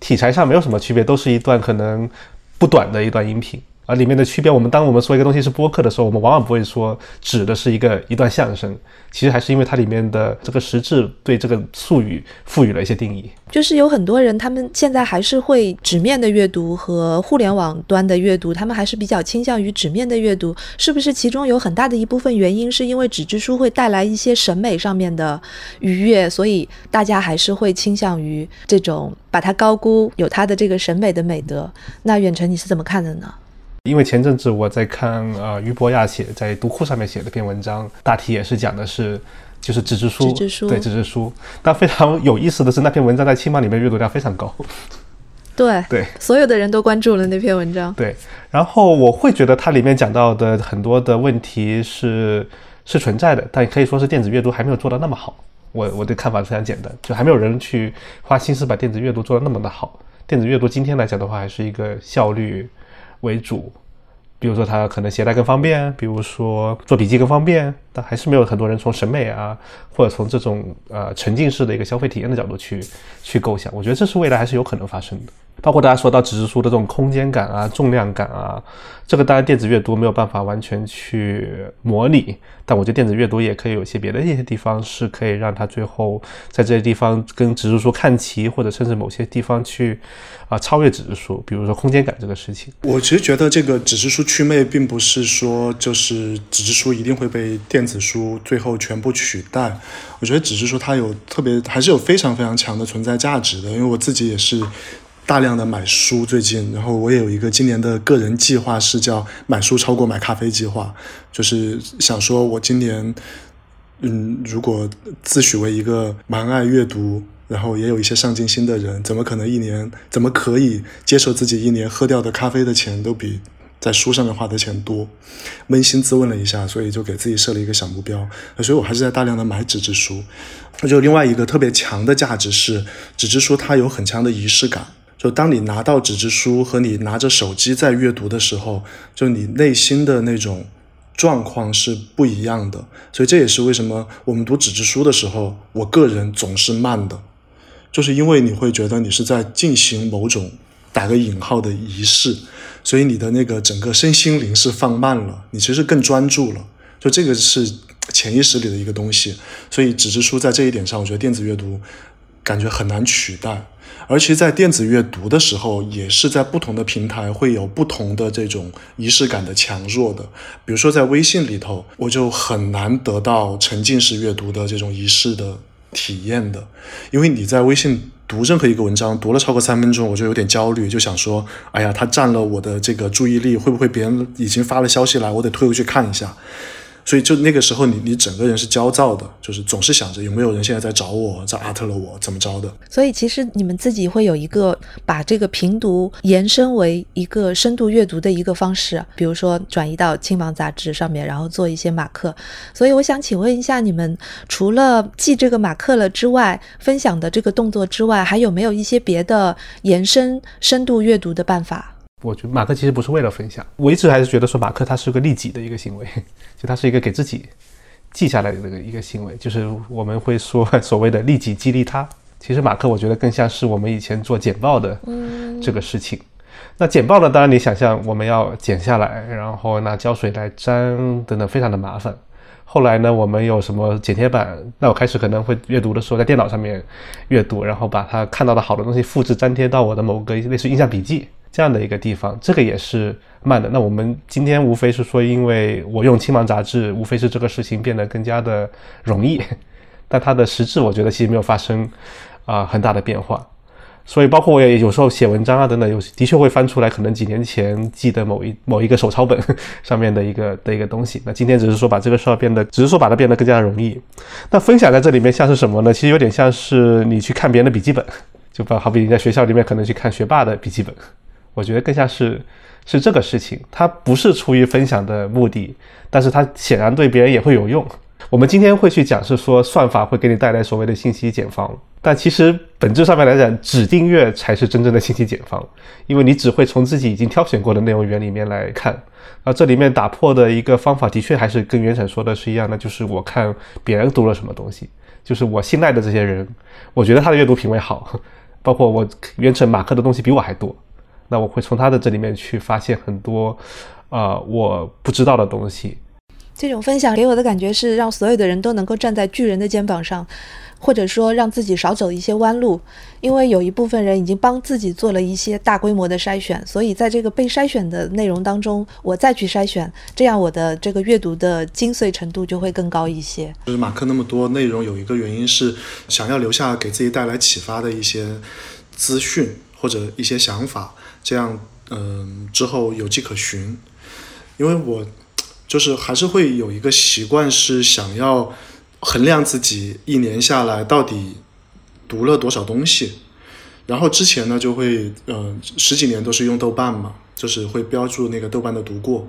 题材上没有什么区别，都是一段可能不短的一段音频。啊，里面的区别，我们当我们说一个东西是播客的时候，我们往往不会说指的是一个一段相声，其实还是因为它里面的这个实质对这个术语赋予了一些定义。就是有很多人，他们现在还是会纸面的阅读和互联网端的阅读，他们还是比较倾向于纸面的阅读，是不是？其中有很大的一部分原因是因为纸质书会带来一些审美上面的愉悦，所以大家还是会倾向于这种把它高估，有它的这个审美的美德。那远程你是怎么看的呢？因为前阵子我在看呃于博亚写在读库上面写了篇文章，大体也是讲的是就是纸质书，纸质书对纸质书。但非常有意思的是，那篇文章在清码里面阅读量非常高。对对，所有的人都关注了那篇文章。对，然后我会觉得它里面讲到的很多的问题是是存在的，但可以说是电子阅读还没有做到那么好。我我的看法非常简单，就还没有人去花心思把电子阅读做得那么的好。电子阅读今天来讲的话，还是一个效率。为主，比如说它可能携带更方便，比如说做笔记更方便，但还是没有很多人从审美啊，或者从这种呃沉浸式的一个消费体验的角度去去构想。我觉得这是未来还是有可能发生的。包括大家说到纸质书的这种空间感啊、重量感啊，这个当然电子阅读没有办法完全去模拟，但我觉得电子阅读也可以有些别的一些地方是可以让它最后在这些地方跟纸质书看齐，或者甚至某些地方去啊超越纸质书，比如说空间感这个事情。我其实觉得这个纸质书祛魅，并不是说就是纸质书一定会被电电子书最后全部取代。我觉得只是说它有特别还是有非常非常强的存在价值的，因为我自己也是。大量的买书，最近，然后我也有一个今年的个人计划是叫买书超过买咖啡计划，就是想说我今年，嗯，如果自诩为一个蛮爱阅读，然后也有一些上进心的人，怎么可能一年，怎么可以接受自己一年喝掉的咖啡的钱都比在书上面花的钱多？扪心自问了一下，所以就给自己设了一个小目标，所以我还是在大量的买纸质书。那就另外一个特别强的价值是，纸质书它有很强的仪式感。就当你拿到纸质书和你拿着手机在阅读的时候，就你内心的那种状况是不一样的。所以这也是为什么我们读纸质书的时候，我个人总是慢的，就是因为你会觉得你是在进行某种打个引号的仪式，所以你的那个整个身心灵是放慢了，你其实更专注了。就这个是潜意识里的一个东西。所以纸质书在这一点上，我觉得电子阅读感觉很难取代。而且在电子阅读的时候，也是在不同的平台会有不同的这种仪式感的强弱的。比如说在微信里头，我就很难得到沉浸式阅读的这种仪式的体验的，因为你在微信读任何一个文章，读了超过三分钟，我就有点焦虑，就想说，哎呀，他占了我的这个注意力，会不会别人已经发了消息来，我得退回去看一下。所以就那个时候，你你整个人是焦躁的，就是总是想着有没有人现在在找我，在阿特了我怎么着的。所以其实你们自己会有一个把这个评读延伸为一个深度阅读的一个方式，比如说转移到青芒杂志上面，然后做一些马克。所以我想请问一下，你们除了记这个马克了之外，分享的这个动作之外，还有没有一些别的延伸深度阅读的办法？我觉得马克其实不是为了分享，我一直还是觉得说马克他是个利己的一个行为，就他是一个给自己记下来的一个一个行为，就是我们会说 (laughs) 所谓的利己激励他。其实马克我觉得更像是我们以前做简报的这个事情。那简报呢，当然你想象我们要剪下来，然后拿胶水来粘等等，非常的麻烦。后来呢，我们有什么剪贴板？那我开始可能会阅读的时候在电脑上面阅读，然后把它看到的好的东西复制粘贴到我的某个类似印象笔记。这样的一个地方，这个也是慢的。那我们今天无非是说，因为我用青芒杂志，无非是这个事情变得更加的容易，(laughs) 但它的实质，我觉得其实没有发生啊很大的变化。所以，包括我也有时候写文章啊等等，有的确会翻出来可能几年前记的某一某一个手抄本 (laughs) 上面的一个的一个东西。那今天只是说把这个事儿变得，只是说把它变得更加容易。那分享在这里面像是什么呢？其实有点像是你去看别人的笔记本，就把好比你在学校里面可能去看学霸的笔记本。我觉得更像是是这个事情，它不是出于分享的目的，但是它显然对别人也会有用。我们今天会去讲是说算法会给你带来所谓的信息茧房，但其实本质上面来讲，只订阅才是真正的信息茧房，因为你只会从自己已经挑选过的内容源里面来看。啊，这里面打破的一个方法，的确还是跟原产说的是一样的，就是我看别人读了什么东西，就是我信赖的这些人，我觉得他的阅读品味好，(laughs) 包括我原成马克的东西比我还多，那我会从他的这里面去发现很多，啊，我不知道的东西。这种分享给我的感觉是，让所有的人都能够站在巨人的肩膀上。或者说让自己少走一些弯路，因为有一部分人已经帮自己做了一些大规模的筛选，所以在这个被筛选的内容当中，我再去筛选，这样我的这个阅读的精髓程度就会更高一些。就是马克那么多内容，有一个原因是想要留下给自己带来启发的一些资讯或者一些想法，这样嗯之后有迹可循。因为我就是还是会有一个习惯是想要。衡量自己一年下来到底读了多少东西，然后之前呢就会呃十几年都是用豆瓣嘛，就是会标注那个豆瓣的读过，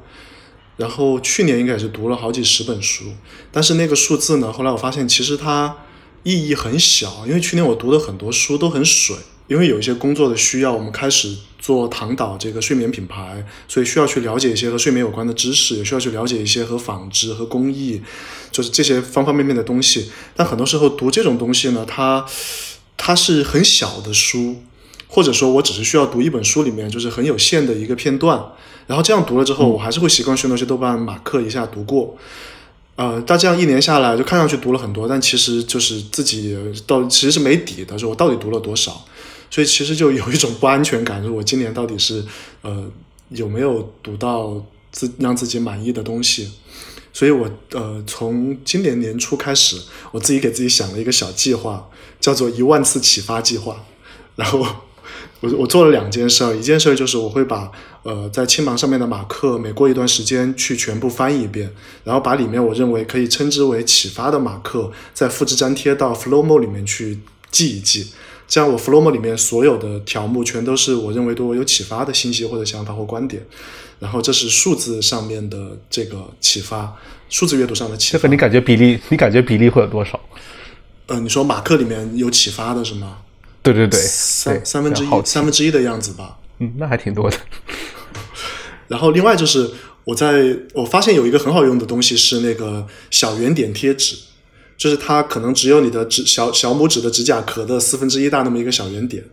然后去年应该也是读了好几十本书，但是那个数字呢，后来我发现其实它意义很小，因为去年我读的很多书都很水。因为有一些工作的需要，我们开始做唐导这个睡眠品牌，所以需要去了解一些和睡眠有关的知识，也需要去了解一些和纺织和工艺，就是这些方方面面的东西。但很多时候读这种东西呢，它它是很小的书，或者说我只是需要读一本书里面就是很有限的一个片段，然后这样读了之后，我还是会习惯去那些豆瓣马克一下读过。呃，但这样一年下来，就看上去读了很多，但其实就是自己到其实是没底的，说我到底读了多少。所以其实就有一种不安全感，就是我今年到底是呃有没有读到自让自己满意的东西？所以我呃从今年年初开始，我自己给自己想了一个小计划，叫做一万次启发计划。然后我我做了两件事，一件事就是我会把呃在青芒上面的马克每过一段时间去全部翻译一遍，然后把里面我认为可以称之为启发的马克再复制粘贴到 Flowmo 里面去记一记。这样，我 Flowmo 里面所有的条目全都是我认为对我有启发的信息或者想法或观点。然后，这是数字上面的这个启发，数字阅读上的启发。这个你感觉比例？你感觉比例会有多少？呃，你说马克里面有启发的是吗？对对对，三三分之一，三分之一的样子吧。嗯，那还挺多的。(laughs) 然后，另外就是我在我发现有一个很好用的东西是那个小圆点贴纸。就是它可能只有你的指小小拇指的指甲壳的四分之一大那么一个小圆点，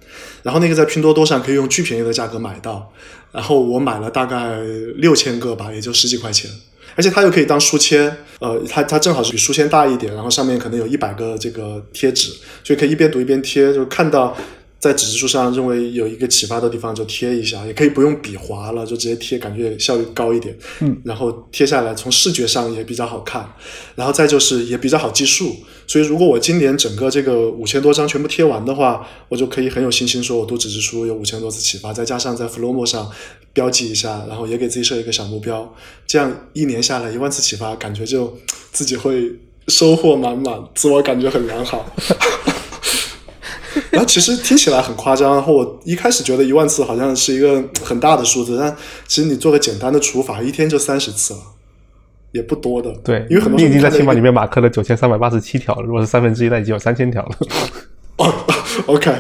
然后那个在拼多多上可以用巨便宜的价格买到，然后我买了大概六千个吧，也就十几块钱，而且它又可以当书签，呃，它它正好是比书签大一点，然后上面可能有一百个这个贴纸，所以可以一边读一边贴，就看到。在纸质书上认为有一个启发的地方就贴一下，也可以不用笔划了，就直接贴，感觉效率高一点。嗯，然后贴下来，从视觉上也比较好看，然后再就是也比较好计数。所以如果我今年整个这个五千多张全部贴完的话，我就可以很有信心说我读纸质书有五千多次启发，再加上在 Flowmo 上标记一下，然后也给自己设一个小目标，这样一年下来一万次启发，感觉就自己会收获满满，自我感觉很良好。(laughs) (laughs) 然后其实听起来很夸张，然后我一开始觉得一万次好像是一个很大的数字，但其实你做个简单的除法，一天就三十次了，也不多的。对，因为很多你已经在青码里面马克了九千三百八十七条了，如果是三分之一，那已经有三千条了。(laughs) 哦，OK，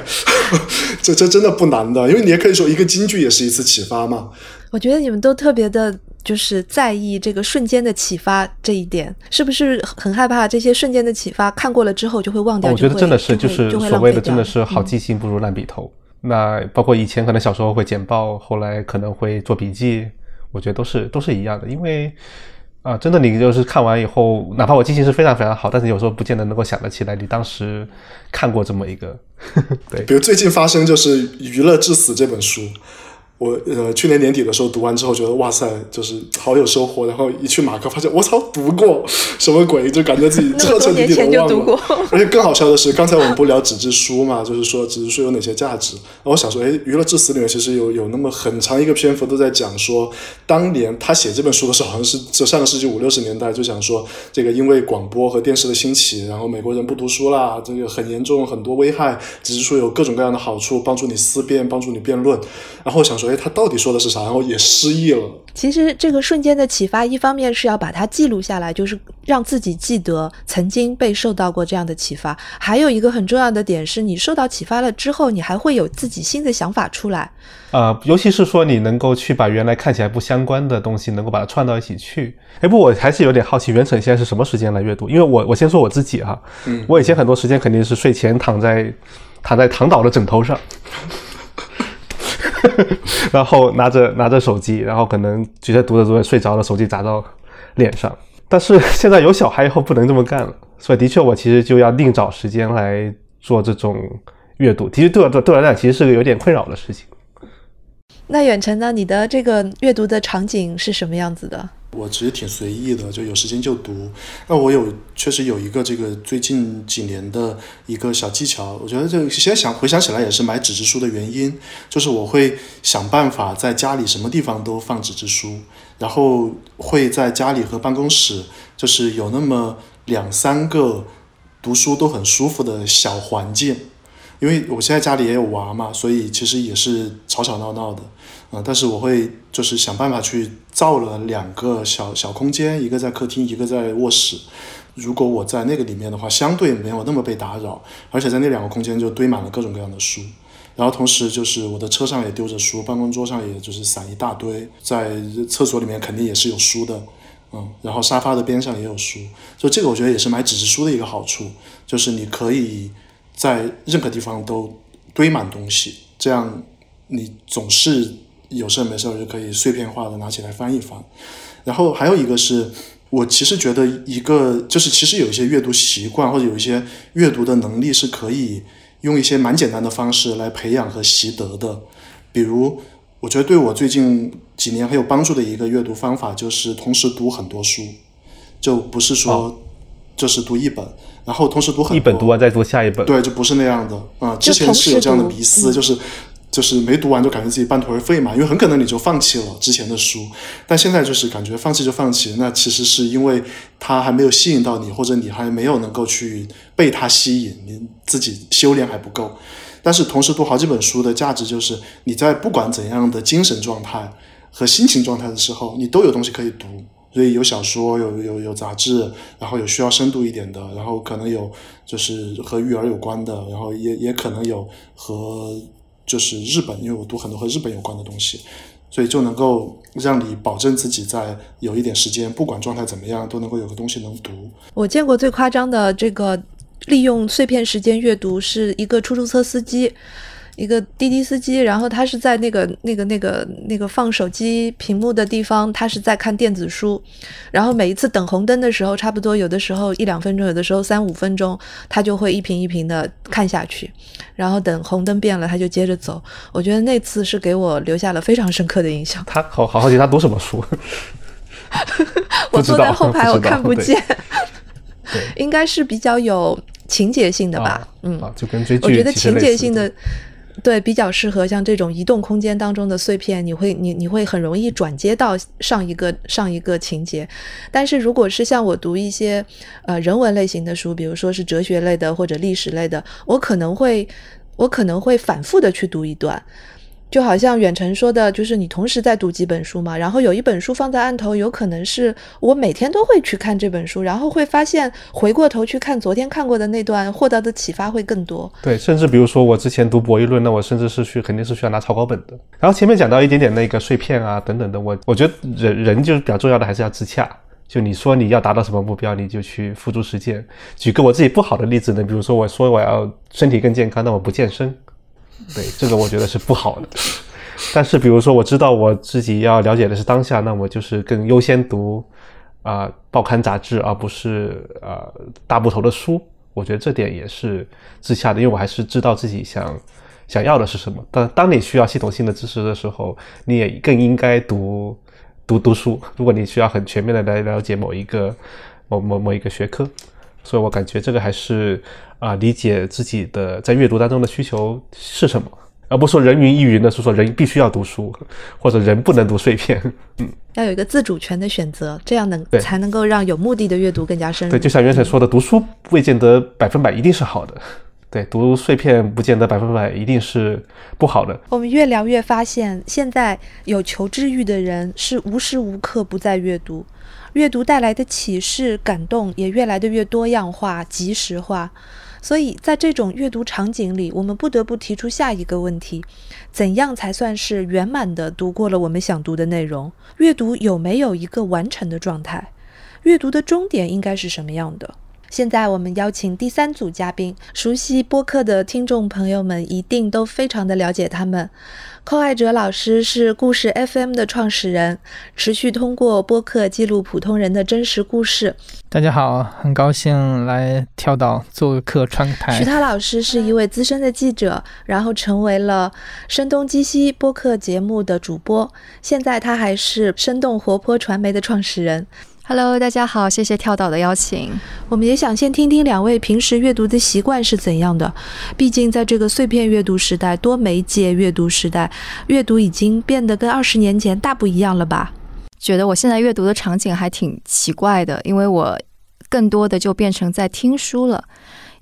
(laughs) 这这真的不难的，因为你也可以说一个金句也是一次启发嘛。我觉得你们都特别的。就是在意这个瞬间的启发这一点，是不是很害怕这些瞬间的启发看过了之后就会忘掉？我觉得真的是，就是所谓的真的是好记性不如烂笔头。那包括以前可能小时候会剪报，后来可能会做笔记，我觉得都是都是一样的。因为啊，真的你就是看完以后，哪怕我记性是非常非常好，但是有时候不见得能够想得起来你当时看过这么一个。(laughs) 对，比如最近发生就是《娱乐至死》这本书。我呃去年年底的时候读完之后觉得哇塞，就是好有收获。然后一去马克发现我操读过什么鬼，就感觉自己彻彻底底的忘了。而且更好笑的是，刚才我们不聊纸质书嘛，就是说纸质书有哪些价值。然后我想说，哎，娱乐至死里面其实有有那么很长一个篇幅都在讲说，当年他写这本书的时候，好像是这上个世纪五六十年代，就想说这个因为广播和电视的兴起，然后美国人不读书啦，这个很严重，很多危害。纸质书有各种各样的好处，帮助你思辨，帮助你辩论。然后我想说。说，哎，他到底说的是啥？然后也失忆了。其实这个瞬间的启发，一方面是要把它记录下来，就是让自己记得曾经被受到过这样的启发；还有一个很重要的点是，你受到启发了之后，你还会有自己新的想法出来。呃，尤其是说你能够去把原来看起来不相关的东西，能够把它串到一起去。哎，不，我还是有点好奇，袁成现在是什么时间来阅读？因为我我先说我自己哈，嗯我以前很多时间肯定是睡前躺在躺在躺倒的枕头上。(laughs) 然后拿着拿着手机，然后可能觉得读着读着睡着了，手机砸到脸上。但是现在有小孩以后不能这么干了，所以的确我其实就要另找时间来做这种阅读。其实对我对我来讲，其实是个有点困扰的事情。那远程呢？你的这个阅读的场景是什么样子的？我其实挺随意的，就有时间就读。那我有确实有一个这个最近几年的一个小技巧，我觉得这现在想回想起来也是买纸质书的原因，就是我会想办法在家里什么地方都放纸质书，然后会在家里和办公室就是有那么两三个读书都很舒服的小环境。因为我现在家里也有娃嘛，所以其实也是吵吵闹闹的，嗯、但是我会就是想办法去造了两个小小空间，一个在客厅，一个在卧室。如果我在那个里面的话，相对没有那么被打扰，而且在那两个空间就堆满了各种各样的书。然后同时就是我的车上也丢着书，办公桌上也就是散一大堆，在厕所里面肯定也是有书的，嗯，然后沙发的边上也有书，所以这个我觉得也是买纸质书的一个好处，就是你可以在任何地方都堆满东西，这样你总是有事没事儿就可以碎片化的拿起来翻一翻。然后还有一个是我其实觉得一个就是其实有一些阅读习惯或者有一些阅读的能力是可以用一些蛮简单的方式来培养和习得的，比如我觉得对我最近几年很有帮助的一个阅读方法就是同时读很多书，就不是说就是读一本，然后同时读很多一本读完再读下一本。对，就不是那样的啊、之前是有这样的读迷思，嗯就是就是没读完就感觉自己半途而废嘛，因为很可能你就放弃了之前的书，但现在就是感觉放弃就放弃，那其实是因为它还没有吸引到你，或者你还没有能够去被它吸引，你自己修炼还不够。但是同时读好几本书的价值就是你在不管怎样的精神状态和心情状态的时候，你都有东西可以读。所以有小说，有有有杂志，然后有需要深度一点的，然后可能有就是和育儿有关的，然后也也可能有和就是日本，因为我读很多和日本有关的东西，所以就能够让你保证自己在有一点时间，不管状态怎么样，都能够有个东西能读。我见过最夸张的这个利用碎片时间阅读，是一个出租车司机，一个滴滴司机，然后他是在那个那个那个那个放手机屏幕的地方，他是在看电子书，然后每一次等红灯的时候，差不多有的时候一两分钟，有的时候三五分钟，他就会一屏一屏的看下去，然后等红灯变了，他就接着走。我觉得那次是给我留下了非常深刻的印象。他好好好奇他读什么书？(laughs) 我坐在后排，我看不见，对 (laughs) 应该是比较有情节性的吧啊，嗯。啊，就跟追剧我觉得情节性的，对比较适合像这种移动空间当中的碎片，你会你你会很容易转接到上一个上一个情节。但是如果是像我读一些呃人文类型的书，比如说是哲学类的或者历史类的，我可能会我可能会反复的去读一段。就好像远程说的，就是你同时在读几本书嘛，然后有一本书放在案头，有可能是我每天都会去看这本书，然后会发现回过头去看昨天看过的那段，获得的启发会更多。对，甚至比如说我之前读博弈论，那我甚至是去肯定是需要拿草稿本的。然后前面讲到一点点那个碎片啊等等的，我我觉得人人就是比较重要的还是要自洽。就你说你要达到什么目标，你就去付诸实践。举个我自己不好的例子呢，比如说我说我要身体更健康，但我不健身，(laughs) 对这个我觉得是不好的。但是比如说我知道我自己要了解的是当下，那我就是更优先读啊、报刊杂志，而不是啊、大部头的书。我觉得这点也是自洽的，因为我还是知道自己想想要的是什么。但当你需要系统性的知识的时候，你也更应该读读读书。如果你需要很全面的来了解某一个某某某一个学科，所以我感觉这个还是啊、理解自己的在阅读当中的需求是什么，而不是说人云亦云的是说人必须要读书，或者人不能读碎片。嗯，要有一个自主权的选择，这样能才能够让有目的的阅读更加深入。对，就像袁晨说的，读书未见得百分百一定是好的。对，读碎片不见得百分百一定是不好的。我们越聊越发现，现在有求知欲的人是无时无刻不在阅读，阅读带来的启示、感动也越来的越多样化、及时化。所以在这种阅读场景里，我们不得不提出下一个问题：怎样才算是圆满的读过了我们想读的内容？阅读有没有一个完成的状态？阅读的终点应该是什么样的？现在我们邀请第三组嘉宾，熟悉播客的听众朋友们一定都非常的了解他们。寇爱哲老师是故事 FM 的创始人，持续通过播客记录普通人的真实故事。大家好，很高兴来跳岛做客川台。徐涛老师是一位资深的记者，然后成为了声东击西播客节目的主播，现在他还是生动活泼传媒的创始人。Hello，大家好，谢谢跳岛的邀请。我们也想先听听两位平时阅读的习惯是怎样的。毕竟在这个碎片阅读时代、多媒介阅读时代，阅读已经变得跟二十年前大不一样了吧？觉得我现在阅读的场景还挺奇怪的，因为我更多的就变成在听书了。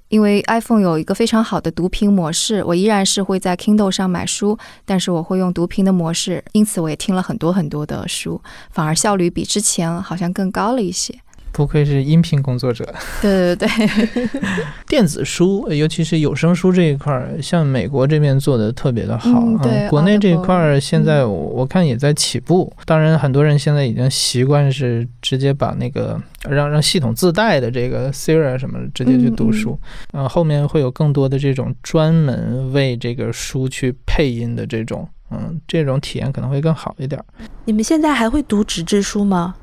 因为 iPhone 有一个非常好的读屏模式，我依然是会在 Kindle 上买书，但是我会用读屏的模式，因此我也听了很多很多的书，反而效率比之前好像更高了一些。不愧是音频工作者，对对对，(laughs) 电子书，尤其是有声书这一块儿，像美国这边做的特别的好嗯。对，国内这一块儿现在我看也在起步。当然，很多人现在已经习惯是直接把那个让让系统自带的这个 Siri 什么直接去读书，嗯，后面会有更多的这种专门为这个书去配音的这种，嗯，这种体验可能会更好一点。你们现在还会读纸质书吗？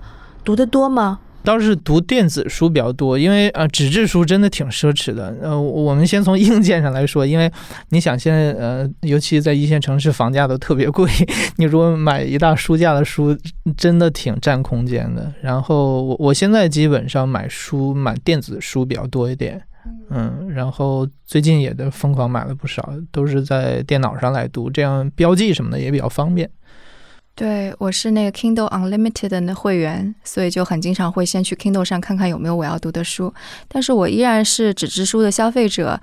读的多吗？倒是读电子书比较多，因为呃，纸质书真的挺奢侈的。呃，我们先从硬件上来说，因为你想现在呃，尤其在一线城市，房价都特别贵，你如果买一大书架的书，真的挺占空间的。然后我我现在基本上买书买电子书比较多一点，嗯，然后最近也都疯狂买了不少，都是在电脑上来读，这样标记什么的也比较方便。对，我是那个 Kindle Unlimited 的会员，所以就很经常会先去 Kindle 上看看有没有我要读的书。但是我依然是纸质书的消费者，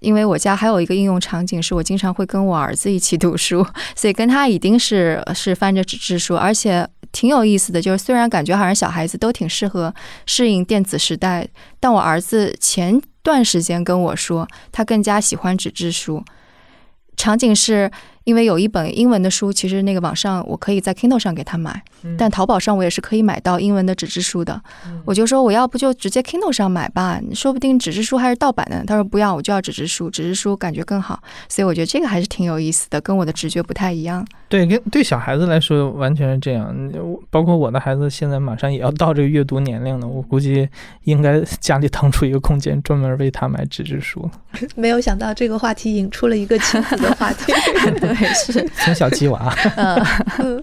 因为我家还有一个应用场景，是我经常会跟我儿子一起读书，(laughs) 所以跟他一定是是翻着纸质书，而且挺有意思的。就是虽然感觉好像小孩子都挺适合适应电子时代，但我儿子前段时间跟我说，他更加喜欢纸质书。场景是。因为有一本英文的书，其实那个网上我可以在 Kindle 上给他买，但淘宝上我也是可以买到英文的纸质书的。我就说我要不就直接 Kindle 上买吧，说不定纸质书还是盗版的。他说不要，我就要纸质书，纸质书感觉更好。所以我觉得这个还是挺有意思的，跟我的直觉不太一样。对，跟对小孩子来说完全是这样。包括我的孩子现在马上也要到这个阅读年龄了，我估计应该 (laughs) 家里腾出一个空间专门为他买纸质书。(laughs) 没有想到这个话题引出了一个亲子的话题。(laughs) 是 (laughs) 从小鸡娃。(laughs) 嗯，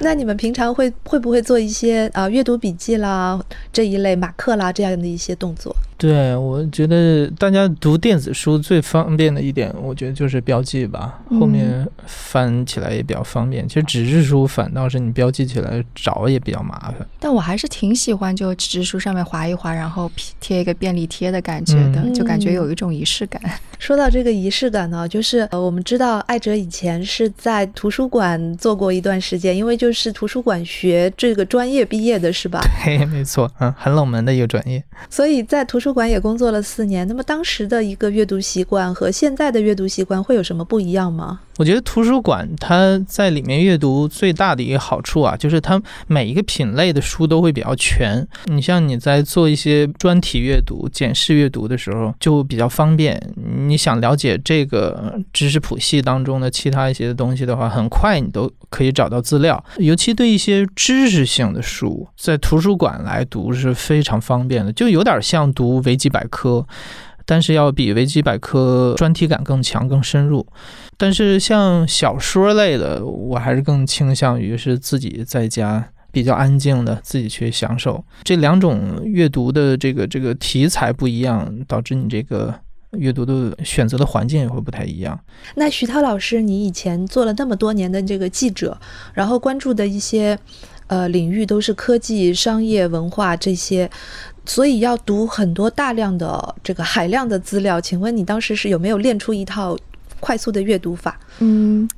那你们平常会会不会做一些啊阅读笔记啦这一类马克啦这样的一些动作？对，我觉得大家读电子书最方便的一点，我觉得就是标记吧，后面翻起来也比较方便。其实纸质书反倒是你标记起来找也比较麻烦。但我还是挺喜欢就纸质书上面划一划，然后贴一个便利贴的感觉的，就感觉有一种仪式感。(laughs) 说到这个仪式感呢，就是呃，我们知道艾哲以前是在图书馆做过一段时间，因为就是图书馆学这个专业毕业的是吧？对，没错，嗯，很冷门的一个专业。所以在图书书馆也工作了四年，那么当时的一个阅读习惯和现在的阅读习惯会有什么不一样吗？我觉得图书馆它在里面阅读最大的一个好处啊，就是它每一个品类的书都会比较全。你像你在做一些专题阅读、检视阅读的时候，就比较方便。你想了解这个知识谱系当中的其他一些东西的话，很快你都可以找到资料。尤其对一些知识性的书，在图书馆来读是非常方便的，就有点像读维基百科。但是要比维基百科专题感更强、更深入。但是像小说类的，我还是更倾向于是自己在家比较安静的自己去享受。这两种阅读的这个这个题材不一样，导致你这个阅读的选择的环境也会不太一样。那徐涛老师，你以前做了那么多年的这个记者，然后关注的一些呃领域都是科技、商业、文化这些。所以要读很多大量的这个海量的资料。请问你当时是有没有练出一套快速的阅读法？嗯。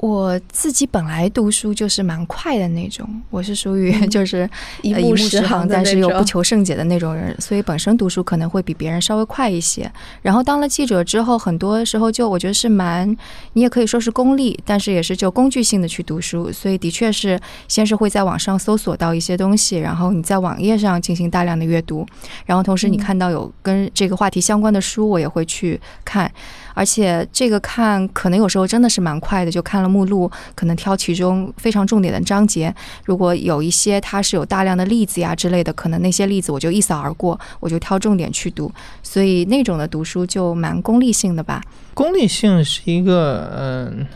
我自己本来读书就是蛮快的那种，我是属于 (laughs) 就是一目十行，但是又不求甚解的那种人，所以本身读书可能会比别人稍微快一些。然后当了记者之后，很多时候就我觉得是蛮，你也可以说是功利，但是也是就工具性的去读书。所以的确是先是会在网上搜索到一些东西，然后你在网页上进行大量的阅读，然后同时你看到有跟这个话题相关的书，我也会去看。而且这个看可能有时候真的是蛮快的，就看了目录，可能挑其中非常重点的章节。如果有一些它是有大量的例子呀之类的，可能那些例子我就一扫而过，我就挑重点去读。所以那种的读书就蛮功利性的吧。功利性是一个嗯。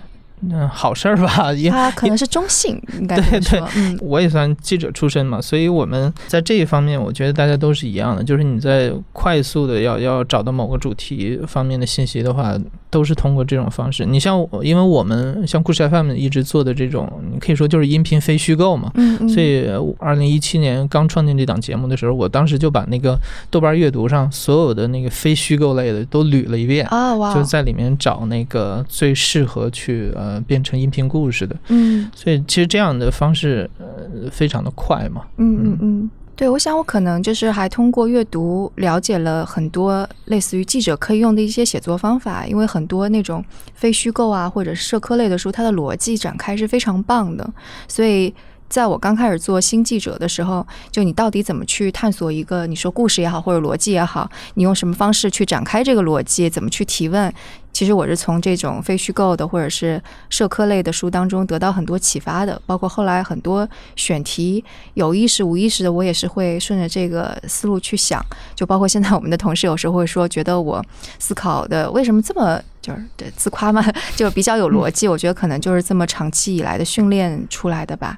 嗯，好事儿吧？它可能是中性，应该对对。嗯，我也算记者出身嘛，所以我们在这一方面，我觉得大家都是一样的。就是你在快速的要要找到某个主题方面的信息的话，都是通过这种方式。你像，因为我们像故事 FM 一直做的这种，你可以说就是音频非虚构嘛。嗯嗯。所以，二零一七年刚创建这档节目的时候，我当时就把那个豆瓣阅读上所有的那个非虚构类的都捋了一遍啊，哇！就在里面找那个最适合去呃。变成音频故事的，嗯，所以其实这样的方式，呃，非常的快嘛，嗯嗯嗯，对，我想我可能就是还通过阅读了解了很多类似于记者可以用的一些写作方法，因为很多那种非虚构啊或者社科类的书，它的逻辑展开是非常棒的，所以。在我刚开始做新记者的时候，就你到底怎么去探索一个你说故事也好，或者逻辑也好，你用什么方式去展开这个逻辑，怎么去提问？其实我是从这种非虚构的或者是社科类的书当中得到很多启发的。包括后来很多选题，有意识无意识的，我也是会顺着这个思路去想。就包括现在我们的同事有时候会说，觉得我思考的为什么这么就是对自夸嘛，(laughs) 就比较有逻辑。我觉得可能就是这么长期以来的训练出来的吧。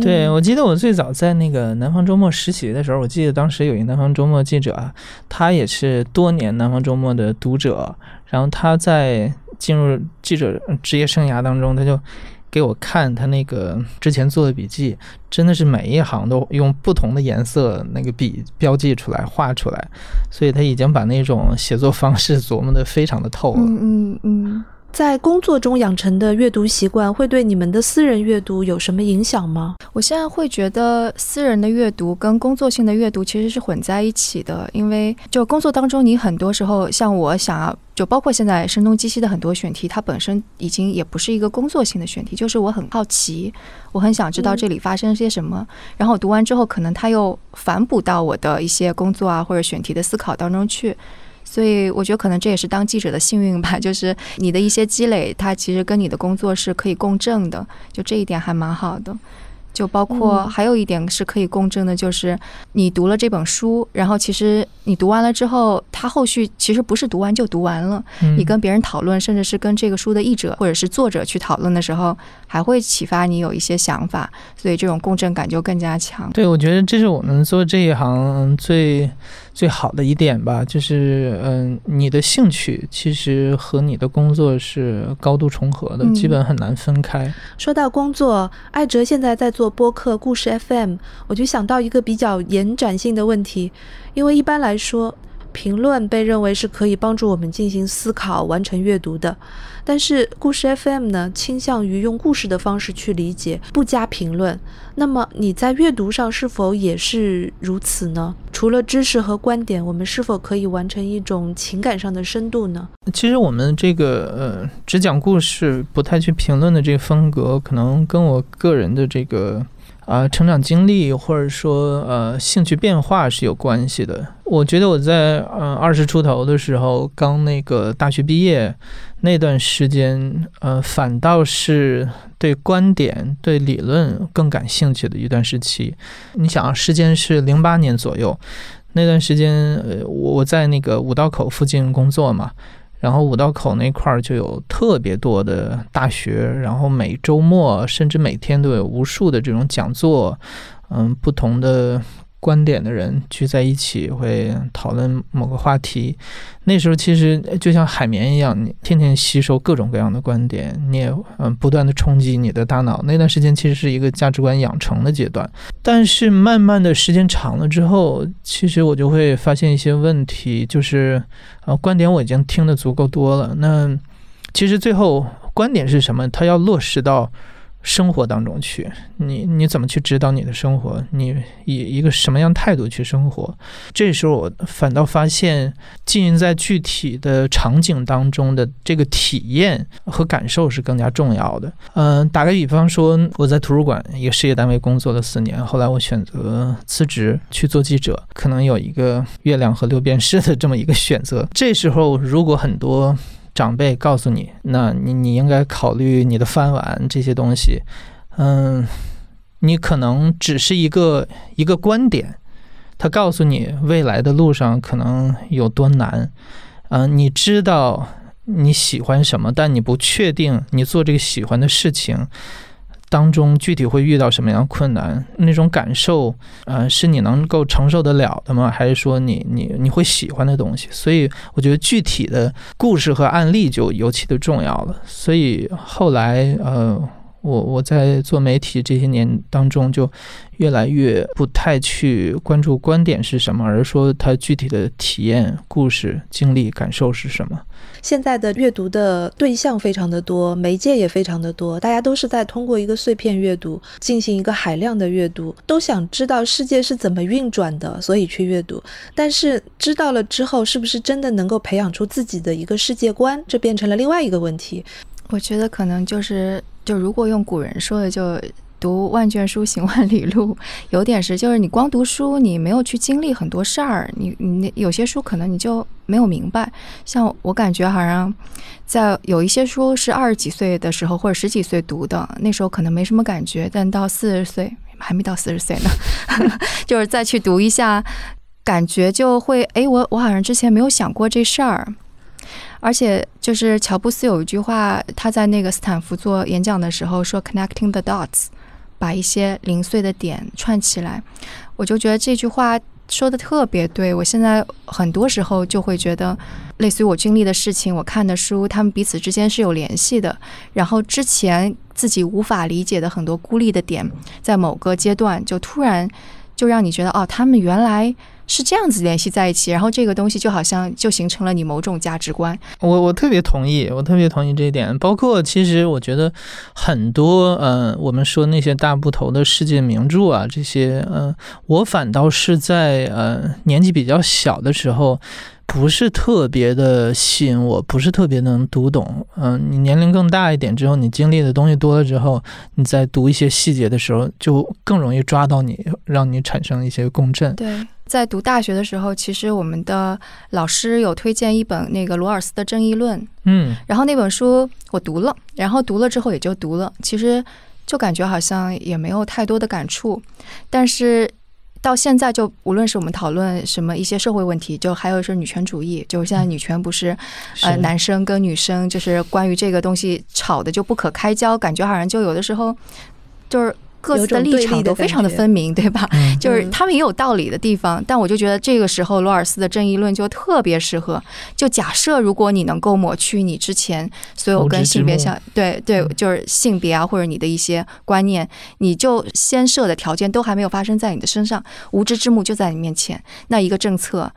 对，我记得我最早在那个南方周末实习的时候，我记得当时有一个南方周末记者啊，他也是多年南方周末的读者，然后他在进入记者职业生涯当中，他就给我看他那个之前做的笔记，真的是每一行都用不同的颜色那个笔标记出来、画出来，所以他已经把那种写作方式琢磨得非常的透了。嗯嗯嗯。在工作中养成的阅读习惯会对你们的私人阅读有什么影响吗？我现在会觉得私人的阅读跟工作性的阅读其实是混在一起的，因为就工作当中，你很多时候像我想要，就包括现在声东击西的很多选题，它本身已经也不是一个工作性的选题，就是我很好奇，我很想知道这里发生些什么，然后我读完之后，可能它又反哺到我的一些工作啊或者选题的思考当中去。所以我觉得可能这也是当记者的幸运吧，就是你的一些积累，它其实跟你的工作是可以共振的，就这一点还蛮好的。就包括还有一点是可以共振的，就是你读了这本书，然后其实你读完了之后，它后续其实不是读完就读完了。你跟别人讨论，甚至是跟这个书的译者或者是作者去讨论的时候，还会启发你有一些想法，所以这种共振感就更加强。对，我觉得这是我们做这一行最最好的一点吧，就是嗯，你的兴趣其实和你的工作是高度重合的，基本很难分开。说到工作，艾哲现在在做。做播客故事 FM，我就想到一个比较延展性的问题，因为一般来说，评论被认为是可以帮助我们进行思考、完成阅读的。但是故事 FM 呢，倾向于用故事的方式去理解，不加评论。那么你在阅读上是否也是如此呢？除了知识和观点，我们是否可以完成一种情感上的深度呢？其实我们这个呃，只讲故事，不太去评论的这个风格，可能跟我个人的这个。啊，成长经历或者说呃兴趣变化是有关系的。我觉得我在嗯二十出头的时候，刚那个大学毕业那段时间，呃，反倒是对观点、对理论更感兴趣的一段时期。你想啊，时间是零八年左右，那段时间呃我在那个五道口附近工作嘛。然后五道口那块儿就有特别多的大学，然后每周末甚至每天都有无数的这种讲座，嗯，不同的观点的人聚在一起，会讨论某个话题。那时候其实就像海绵一样，你天天吸收各种各样的观点，你也嗯不断的冲击你的大脑。那段时间其实是一个价值观养成的阶段。但是慢慢的时间长了之后，其实我就会发现一些问题，就是呃观点我已经听得足够多了。那其实最后观点是什么？它要落实到。生活当中去，你你怎么去指导你的生活？你以一个什么样态度去生活？这时候我反倒发现，浸淫在具体的场景当中的这个体验和感受是更加重要的。嗯，打个比方说，我在图书馆一个事业单位工作了四年，后来我选择辞职去做记者，可能有一个月亮和六便士的这么一个选择。这时候，如果很多。长辈告诉你，那你你应该考虑你的饭碗这些东西，嗯，你可能只是一个一个观点，他告诉你未来的路上可能有多难，嗯，你知道你喜欢什么，但你不确定你做这个喜欢的事情。当中具体会遇到什么样的困难？那种感受，呃，是你能够承受得了的吗？还是说你你你会喜欢的东西？所以我觉得具体的故事和案例就尤其的重要了。所以后来，呃，我我在做媒体这些年当中，就越来越不太去关注观点是什么，而是说它具体的体验、故事、经历、感受是什么。现在的阅读的对象非常的多，媒介也非常的多，大家都是在通过一个碎片阅读进行一个海量的阅读，都想知道世界是怎么运转的，所以去阅读。但是知道了之后，是不是真的能够培养出自己的一个世界观，这变成了另外一个问题。我觉得可能就是，就如果用古人说的，就。读万卷书，行万里路，(laughs) 有点是，就是你光读书，你没有去经历很多事儿，你你那有些书可能你就没有明白。像我感觉好像，在有一些书是二十几岁的时候或者十几岁读的，那时候可能没什么感觉，但到四十岁还没到四十岁呢，(laughs) 就是再去读一下，感觉就会，哎，我我好像之前没有想过这事儿。而且就是乔布斯有一句话，他在那个斯坦福做演讲的时候说，“connecting the dots”。把一些零碎的点串起来，我就觉得这句话说的特别对。我现在很多时候就会觉得，类似于我经历的事情，我看的书，他们彼此之间是有联系的。然后之前自己无法理解的很多孤立的点，在某个阶段就突然就让你觉得，哦，他们原来。是这样子联系在一起，然后这个东西就好像就形成了你某种价值观。我我特别同意，我特别同意这一点。包括其实我觉得很多，呃，我们说那些大部头的世界名著啊，这些，呃，我反倒是在呃年纪比较小的时候。不是特别的吸引我，不是特别能读懂。嗯，你年龄更大一点之后，你经历的东西多了之后，你在读一些细节的时候，就更容易抓到你，让你产生一些共振。对，在读大学的时候，其实我们的老师有推荐一本那个罗尔斯的《正义论》，嗯，然后那本书我读了，然后读了之后也就读了，其实就感觉好像也没有太多的感触，但是。到现在，就无论是我们讨论什么一些社会问题，就还有是女权主义，就是现在女权不是，呃，男生跟女生就是关于这个东西吵的就不可开交，感觉好像就有的时候就是。各自的立场都非常的分明，对吧？(laughs) 就是他们也有道理的地方，但我就觉得这个时候罗尔斯的正义论就特别适合。就假设如果你能够抹去你之前所有跟性别相对对，就是性别啊或者你的一些观念，你就先设的条件都还没有发生在你的身上，无知之幕就在你面前，那一个政策。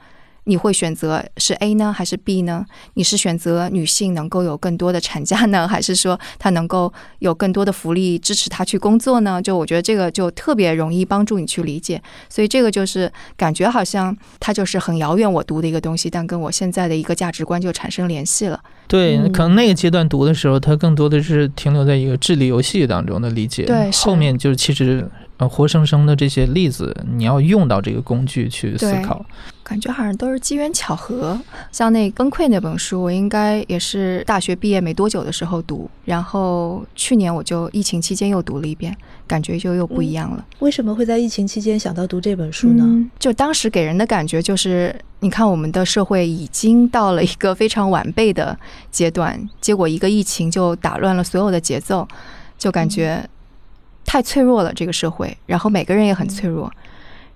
你会选择是 A 呢，还是 B 呢？你是选择女性能够有更多的产假呢，(laughs) 还是说她能够有更多的福利支持她去工作呢？就我觉得这个就特别容易帮助你去理解，所以这个就是感觉好像它就是很遥远我读的一个东西，但跟我现在的一个价值观就产生联系了。对，可能那个阶段读的时候，它更多的是停留在一个智力游戏当中的理解，对，后面就是其实。呃，活生生的这些例子，你要用到这个工具去思考，感觉好像都是机缘巧合。像那《崩溃》那本书，我应该也是大学毕业没多久的时候读，然后去年我就疫情期间又读了一遍，感觉就又不一样了。为什么会在疫情期间想到读这本书呢？就当时给人的感觉就是，你看我们的社会已经到了一个非常完备的阶段，结果一个疫情就打乱了所有的节奏，就感觉。太脆弱了，这个社会，然后每个人也很脆弱，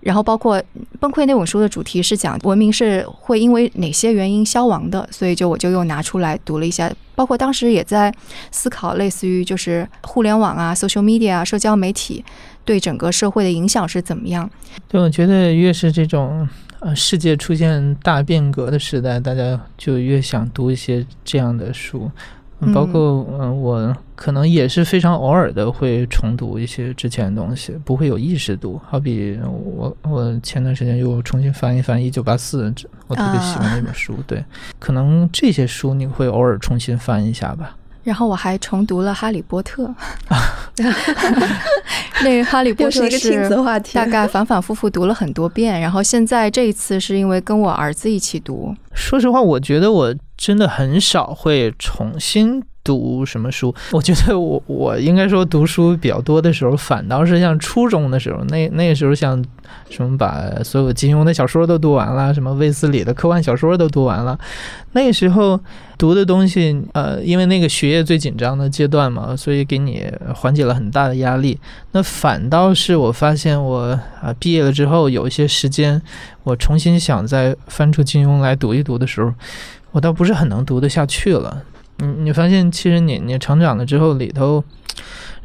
然后包括《崩溃》那本书的主题是讲文明是会因为哪些原因消亡的，所以就我就又拿出来读了一下。包括当时也在思考，类似于就是互联网啊、social media 啊、社交媒体对整个社会的影响是怎么样。对，我觉得越是这种呃世界出现大变革的时代，大家就越想读一些这样的书。包括嗯，我可能也是非常偶尔的会重读一些之前的东西，不会有意识读。好比我我前段时间又重新翻一翻《一九八四》，我特别喜欢那本书。对，可能这些书你会偶尔重新翻一下吧。然后我还重读了《哈利波特》，(laughs) 那个《哈利波特》是大概反反复复读了很多遍。然后现在这一次是因为跟我儿子一起读。说实话，我觉得我真的很少会重新。读什么书？(laughs) 我觉得我我应该说读书比较多的时候，反倒是像初中的时候，那那个时候像什么把所有金庸的小说都读完了，什么卫斯理的科幻小说都读完了。那时候读的东西，呃，因为那个学业最紧张的阶段嘛，所以给你缓解了很大的压力。那反倒是我发现，我啊毕业了之后有一些时间，我重新想再翻出金庸来读一读的时候，我倒不是很能读得下去了。你你发现，其实你你成长了之后，里头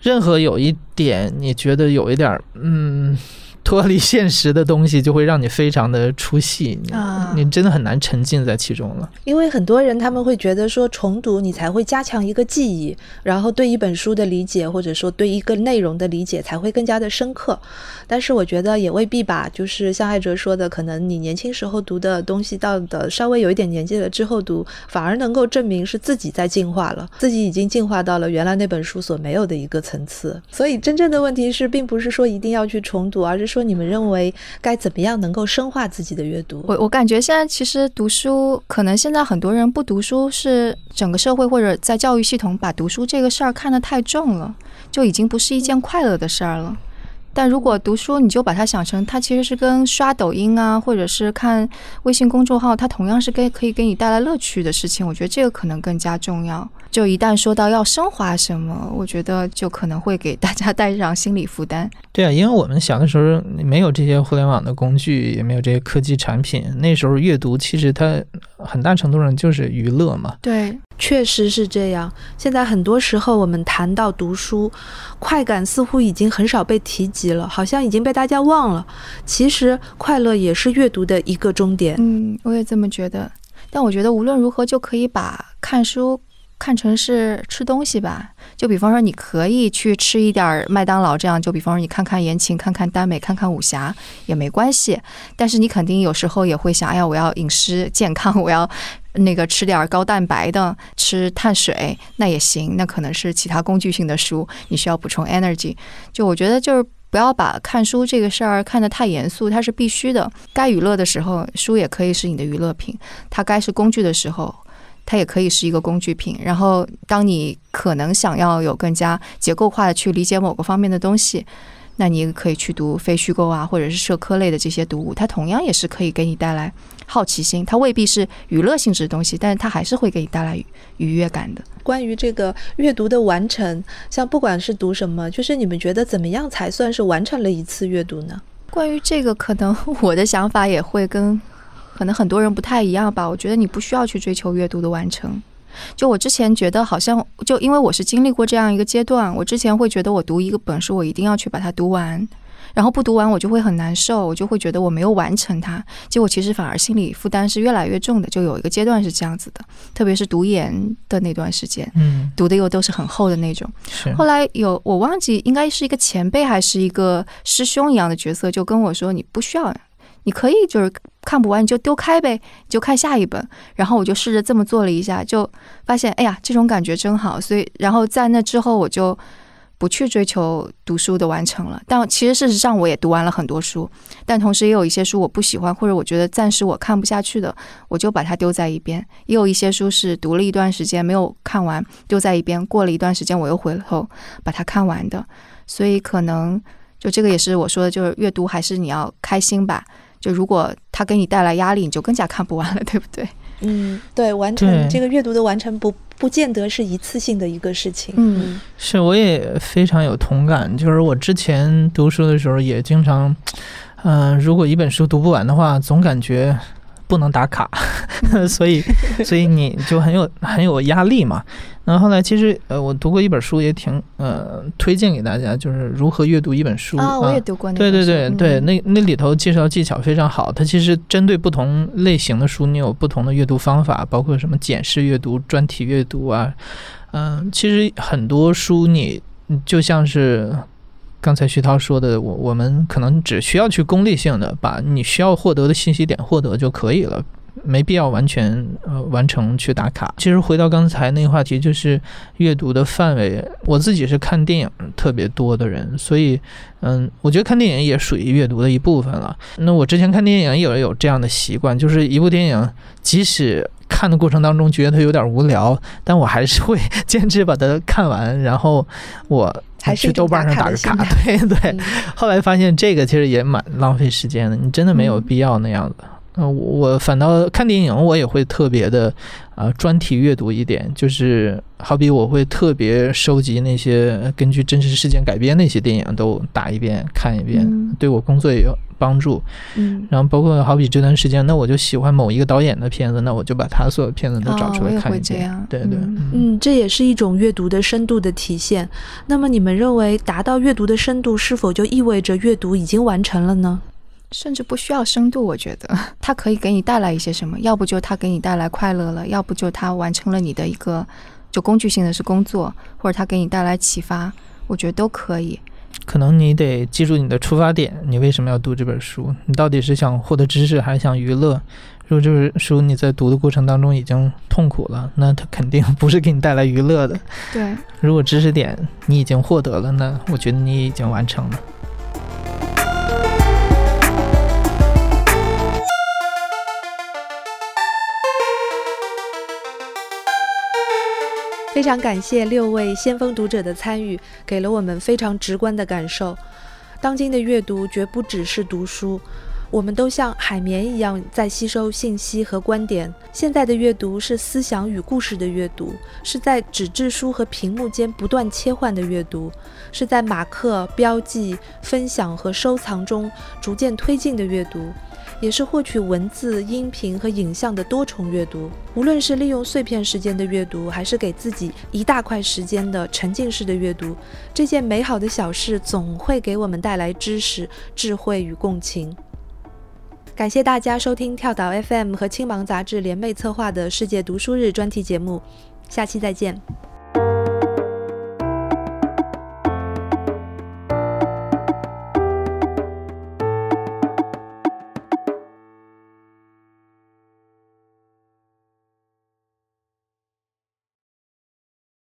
任何有一点你觉得有一点嗯。脱离现实的东西就会让你非常的出戏，啊，你真的很难沉浸在其中了。因为很多人他们会觉得说重读你才会加强一个记忆，然后对一本书的理解或者说对一个内容的理解才会更加的深刻。但是我觉得也未必吧，就是像艾哲说的，可能你年轻时候读的东西，到的稍微有一点年纪了之后读，反而能够证明是自己在进化了，自己已经进化到了原来那本书所没有的一个层次。所以真正的问题是，并不是说一定要去重读，而是。说你们认为该怎么样能够深化自己的阅读？我我感觉现在其实读书，可能现在很多人不读书，是整个社会或者在教育系统把读书这个事儿看得太重了，就已经不是一件快乐的事儿了。但如果读书，你就把它想成，它其实是跟刷抖音啊，或者是看微信公众号，它同样是给可以给你带来乐趣的事情。我觉得这个可能更加重要。就一旦说到要升华什么，我觉得就可能会给大家带上心理负担。对啊，因为我们小的时候没有这些互联网的工具，也没有这些科技产品，那时候阅读其实它很大程度上就是娱乐嘛。对。确实是这样。现在很多时候，我们谈到读书，快感似乎已经很少被提及了，好像已经被大家忘了。其实，快乐也是阅读的一个终点。嗯，我也这么觉得。但我觉得无论如何，就可以把看书。看成是吃东西吧，就比方说你可以去吃一点麦当劳，这样就比方说你看看言情，看看耽美，看看武侠也没关系。但是你肯定有时候也会想，哎呀，我要饮食健康，(laughs) 我要那个吃点高蛋白的，吃碳水那也行。那可能是其他工具性的书，你需要补充 energy。就我觉得就是不要把看书这个事儿看得太严肃，它是必须的。该娱乐的时候，书也可以是你的娱乐品；它该是工具的时候。它也可以是一个工具品，然后当你可能想要有更加结构化的去理解某个方面的东西，那你可以去读非虚构啊，或者是社科类的这些读物，它同样也是可以给你带来好奇心。它未必是娱乐性质的东西，但是它还是会给你带来愉悦感的。关于这个阅读的完成，像不管是读什么，就是你们觉得怎么样才算是完成了一次阅读呢？关于这个，可能我的想法也会跟。可能很多人不太一样吧，我觉得你不需要去追求阅读的完成。就我之前觉得，好像就因为我是经历过这样一个阶段，我之前会觉得我读一个本书，我一定要去把它读完，然后不读完我就会很难受，我就会觉得我没有完成它。结果其实反而心理负担是越来越重的。就有一个阶段是这样子的，特别是读研的那段时间，嗯，读的又都是很厚的那种。后来有我忘记应该是一个前辈还是一个师兄一样的角色，就跟我说你不需要。你可以就是看不完你就丢开呗，就看下一本。然后我就试着这么做了一下，就发现哎呀，这种感觉真好。所以，然后在那之后，我就不去追求读书的完成了。但其实事实上，我也读完了很多书，但同时也有一些书我不喜欢，或者我觉得暂时我看不下去的，我就把它丢在一边。也有一些书是读了一段时间没有看完，丢在一边。过了一段时间，我又回头把它看完的。所以可能就这个也是我说的，就是阅读还是你要开心吧。就如果它给你带来压力，你就更加看不完了，对不对？嗯，对，完成这个阅读的完成不不见得是一次性的一个事情。嗯，是，我也非常有同感。就是我之前读书的时候，也经常嗯，如果一本书读不完的话，总感觉不能打卡，(laughs) 所以所以你就很有很有压力嘛。然后后来其实呃，我读过一本书，也挺呃推荐给大家，就是如何阅读一本书啊。我也读过那对对对对，那那里头介绍技巧非常好。它其实针对不同类型的书，你有不同的阅读方法，包括什么简式阅读、专题阅读啊。嗯，其实很多书你就像是。刚才徐涛说的，我我们可能只需要去功利性的把你需要获得的信息点获得就可以了，没必要完全呃完成去打卡。其实回到刚才那个话题，就是阅读的范围。我自己是看电影特别多的人，所以嗯，我觉得看电影也属于阅读的一部分了。那我之前看电影也有这样的习惯，就是一部电影即使看的过程当中觉得有点无聊，但我还是会坚持把它看完，然后我。去豆瓣上打个卡，(laughs) 对对。后来发现这个其实也蛮浪费时间的，你真的没有必要那样子。嗯，我反倒看电影，我也会特别的，呃，专题阅读一点，就是好比我会特别收集那些根据真实事件改编那些电影，都打一遍看一遍，对我工作也有帮助。嗯，然后包括好比这段时间，那我就喜欢某一个导演的片子，那我就把他所有片子都找出来看一遍。对对，嗯，这也是一种阅读的深度的体现。那么你们认为达到阅读的深度，是否就意味着阅读已经完成了呢？甚至不需要深度，我觉得 (laughs) 它可以给你带来一些什么，要不就它给你带来快乐了，要不就它完成了你的一个就工具性的是工作，或者它给你带来启发，我觉得都可以。可能你得记住你的出发点，你为什么要读这本书？你到底是想获得知识还是想娱乐？如果这本书你在读的过程当中已经痛苦了，那它肯定不是给你带来娱乐的。对。如果知识点你已经获得了，那我觉得你已经完成了。非常感谢六位先锋读者的参与，给了我们非常直观的感受。当今的阅读绝不只是读书，我们都像海绵一样在吸收信息和观点。现在的阅读是思想与故事的阅读，是在纸质书和屏幕间不断切换的阅读，是在马克、标记、分享和收藏中逐渐推进的阅读。也是获取文字、音频和影像的多重阅读。无论是利用碎片时间的阅读，还是给自己一大块时间的沉浸式的阅读，这件美好的小事总会给我们带来知识、智慧与共情。感谢大家收听跳岛 FM 和青芒杂志联袂策划的世界读书日专题节目，下期再见。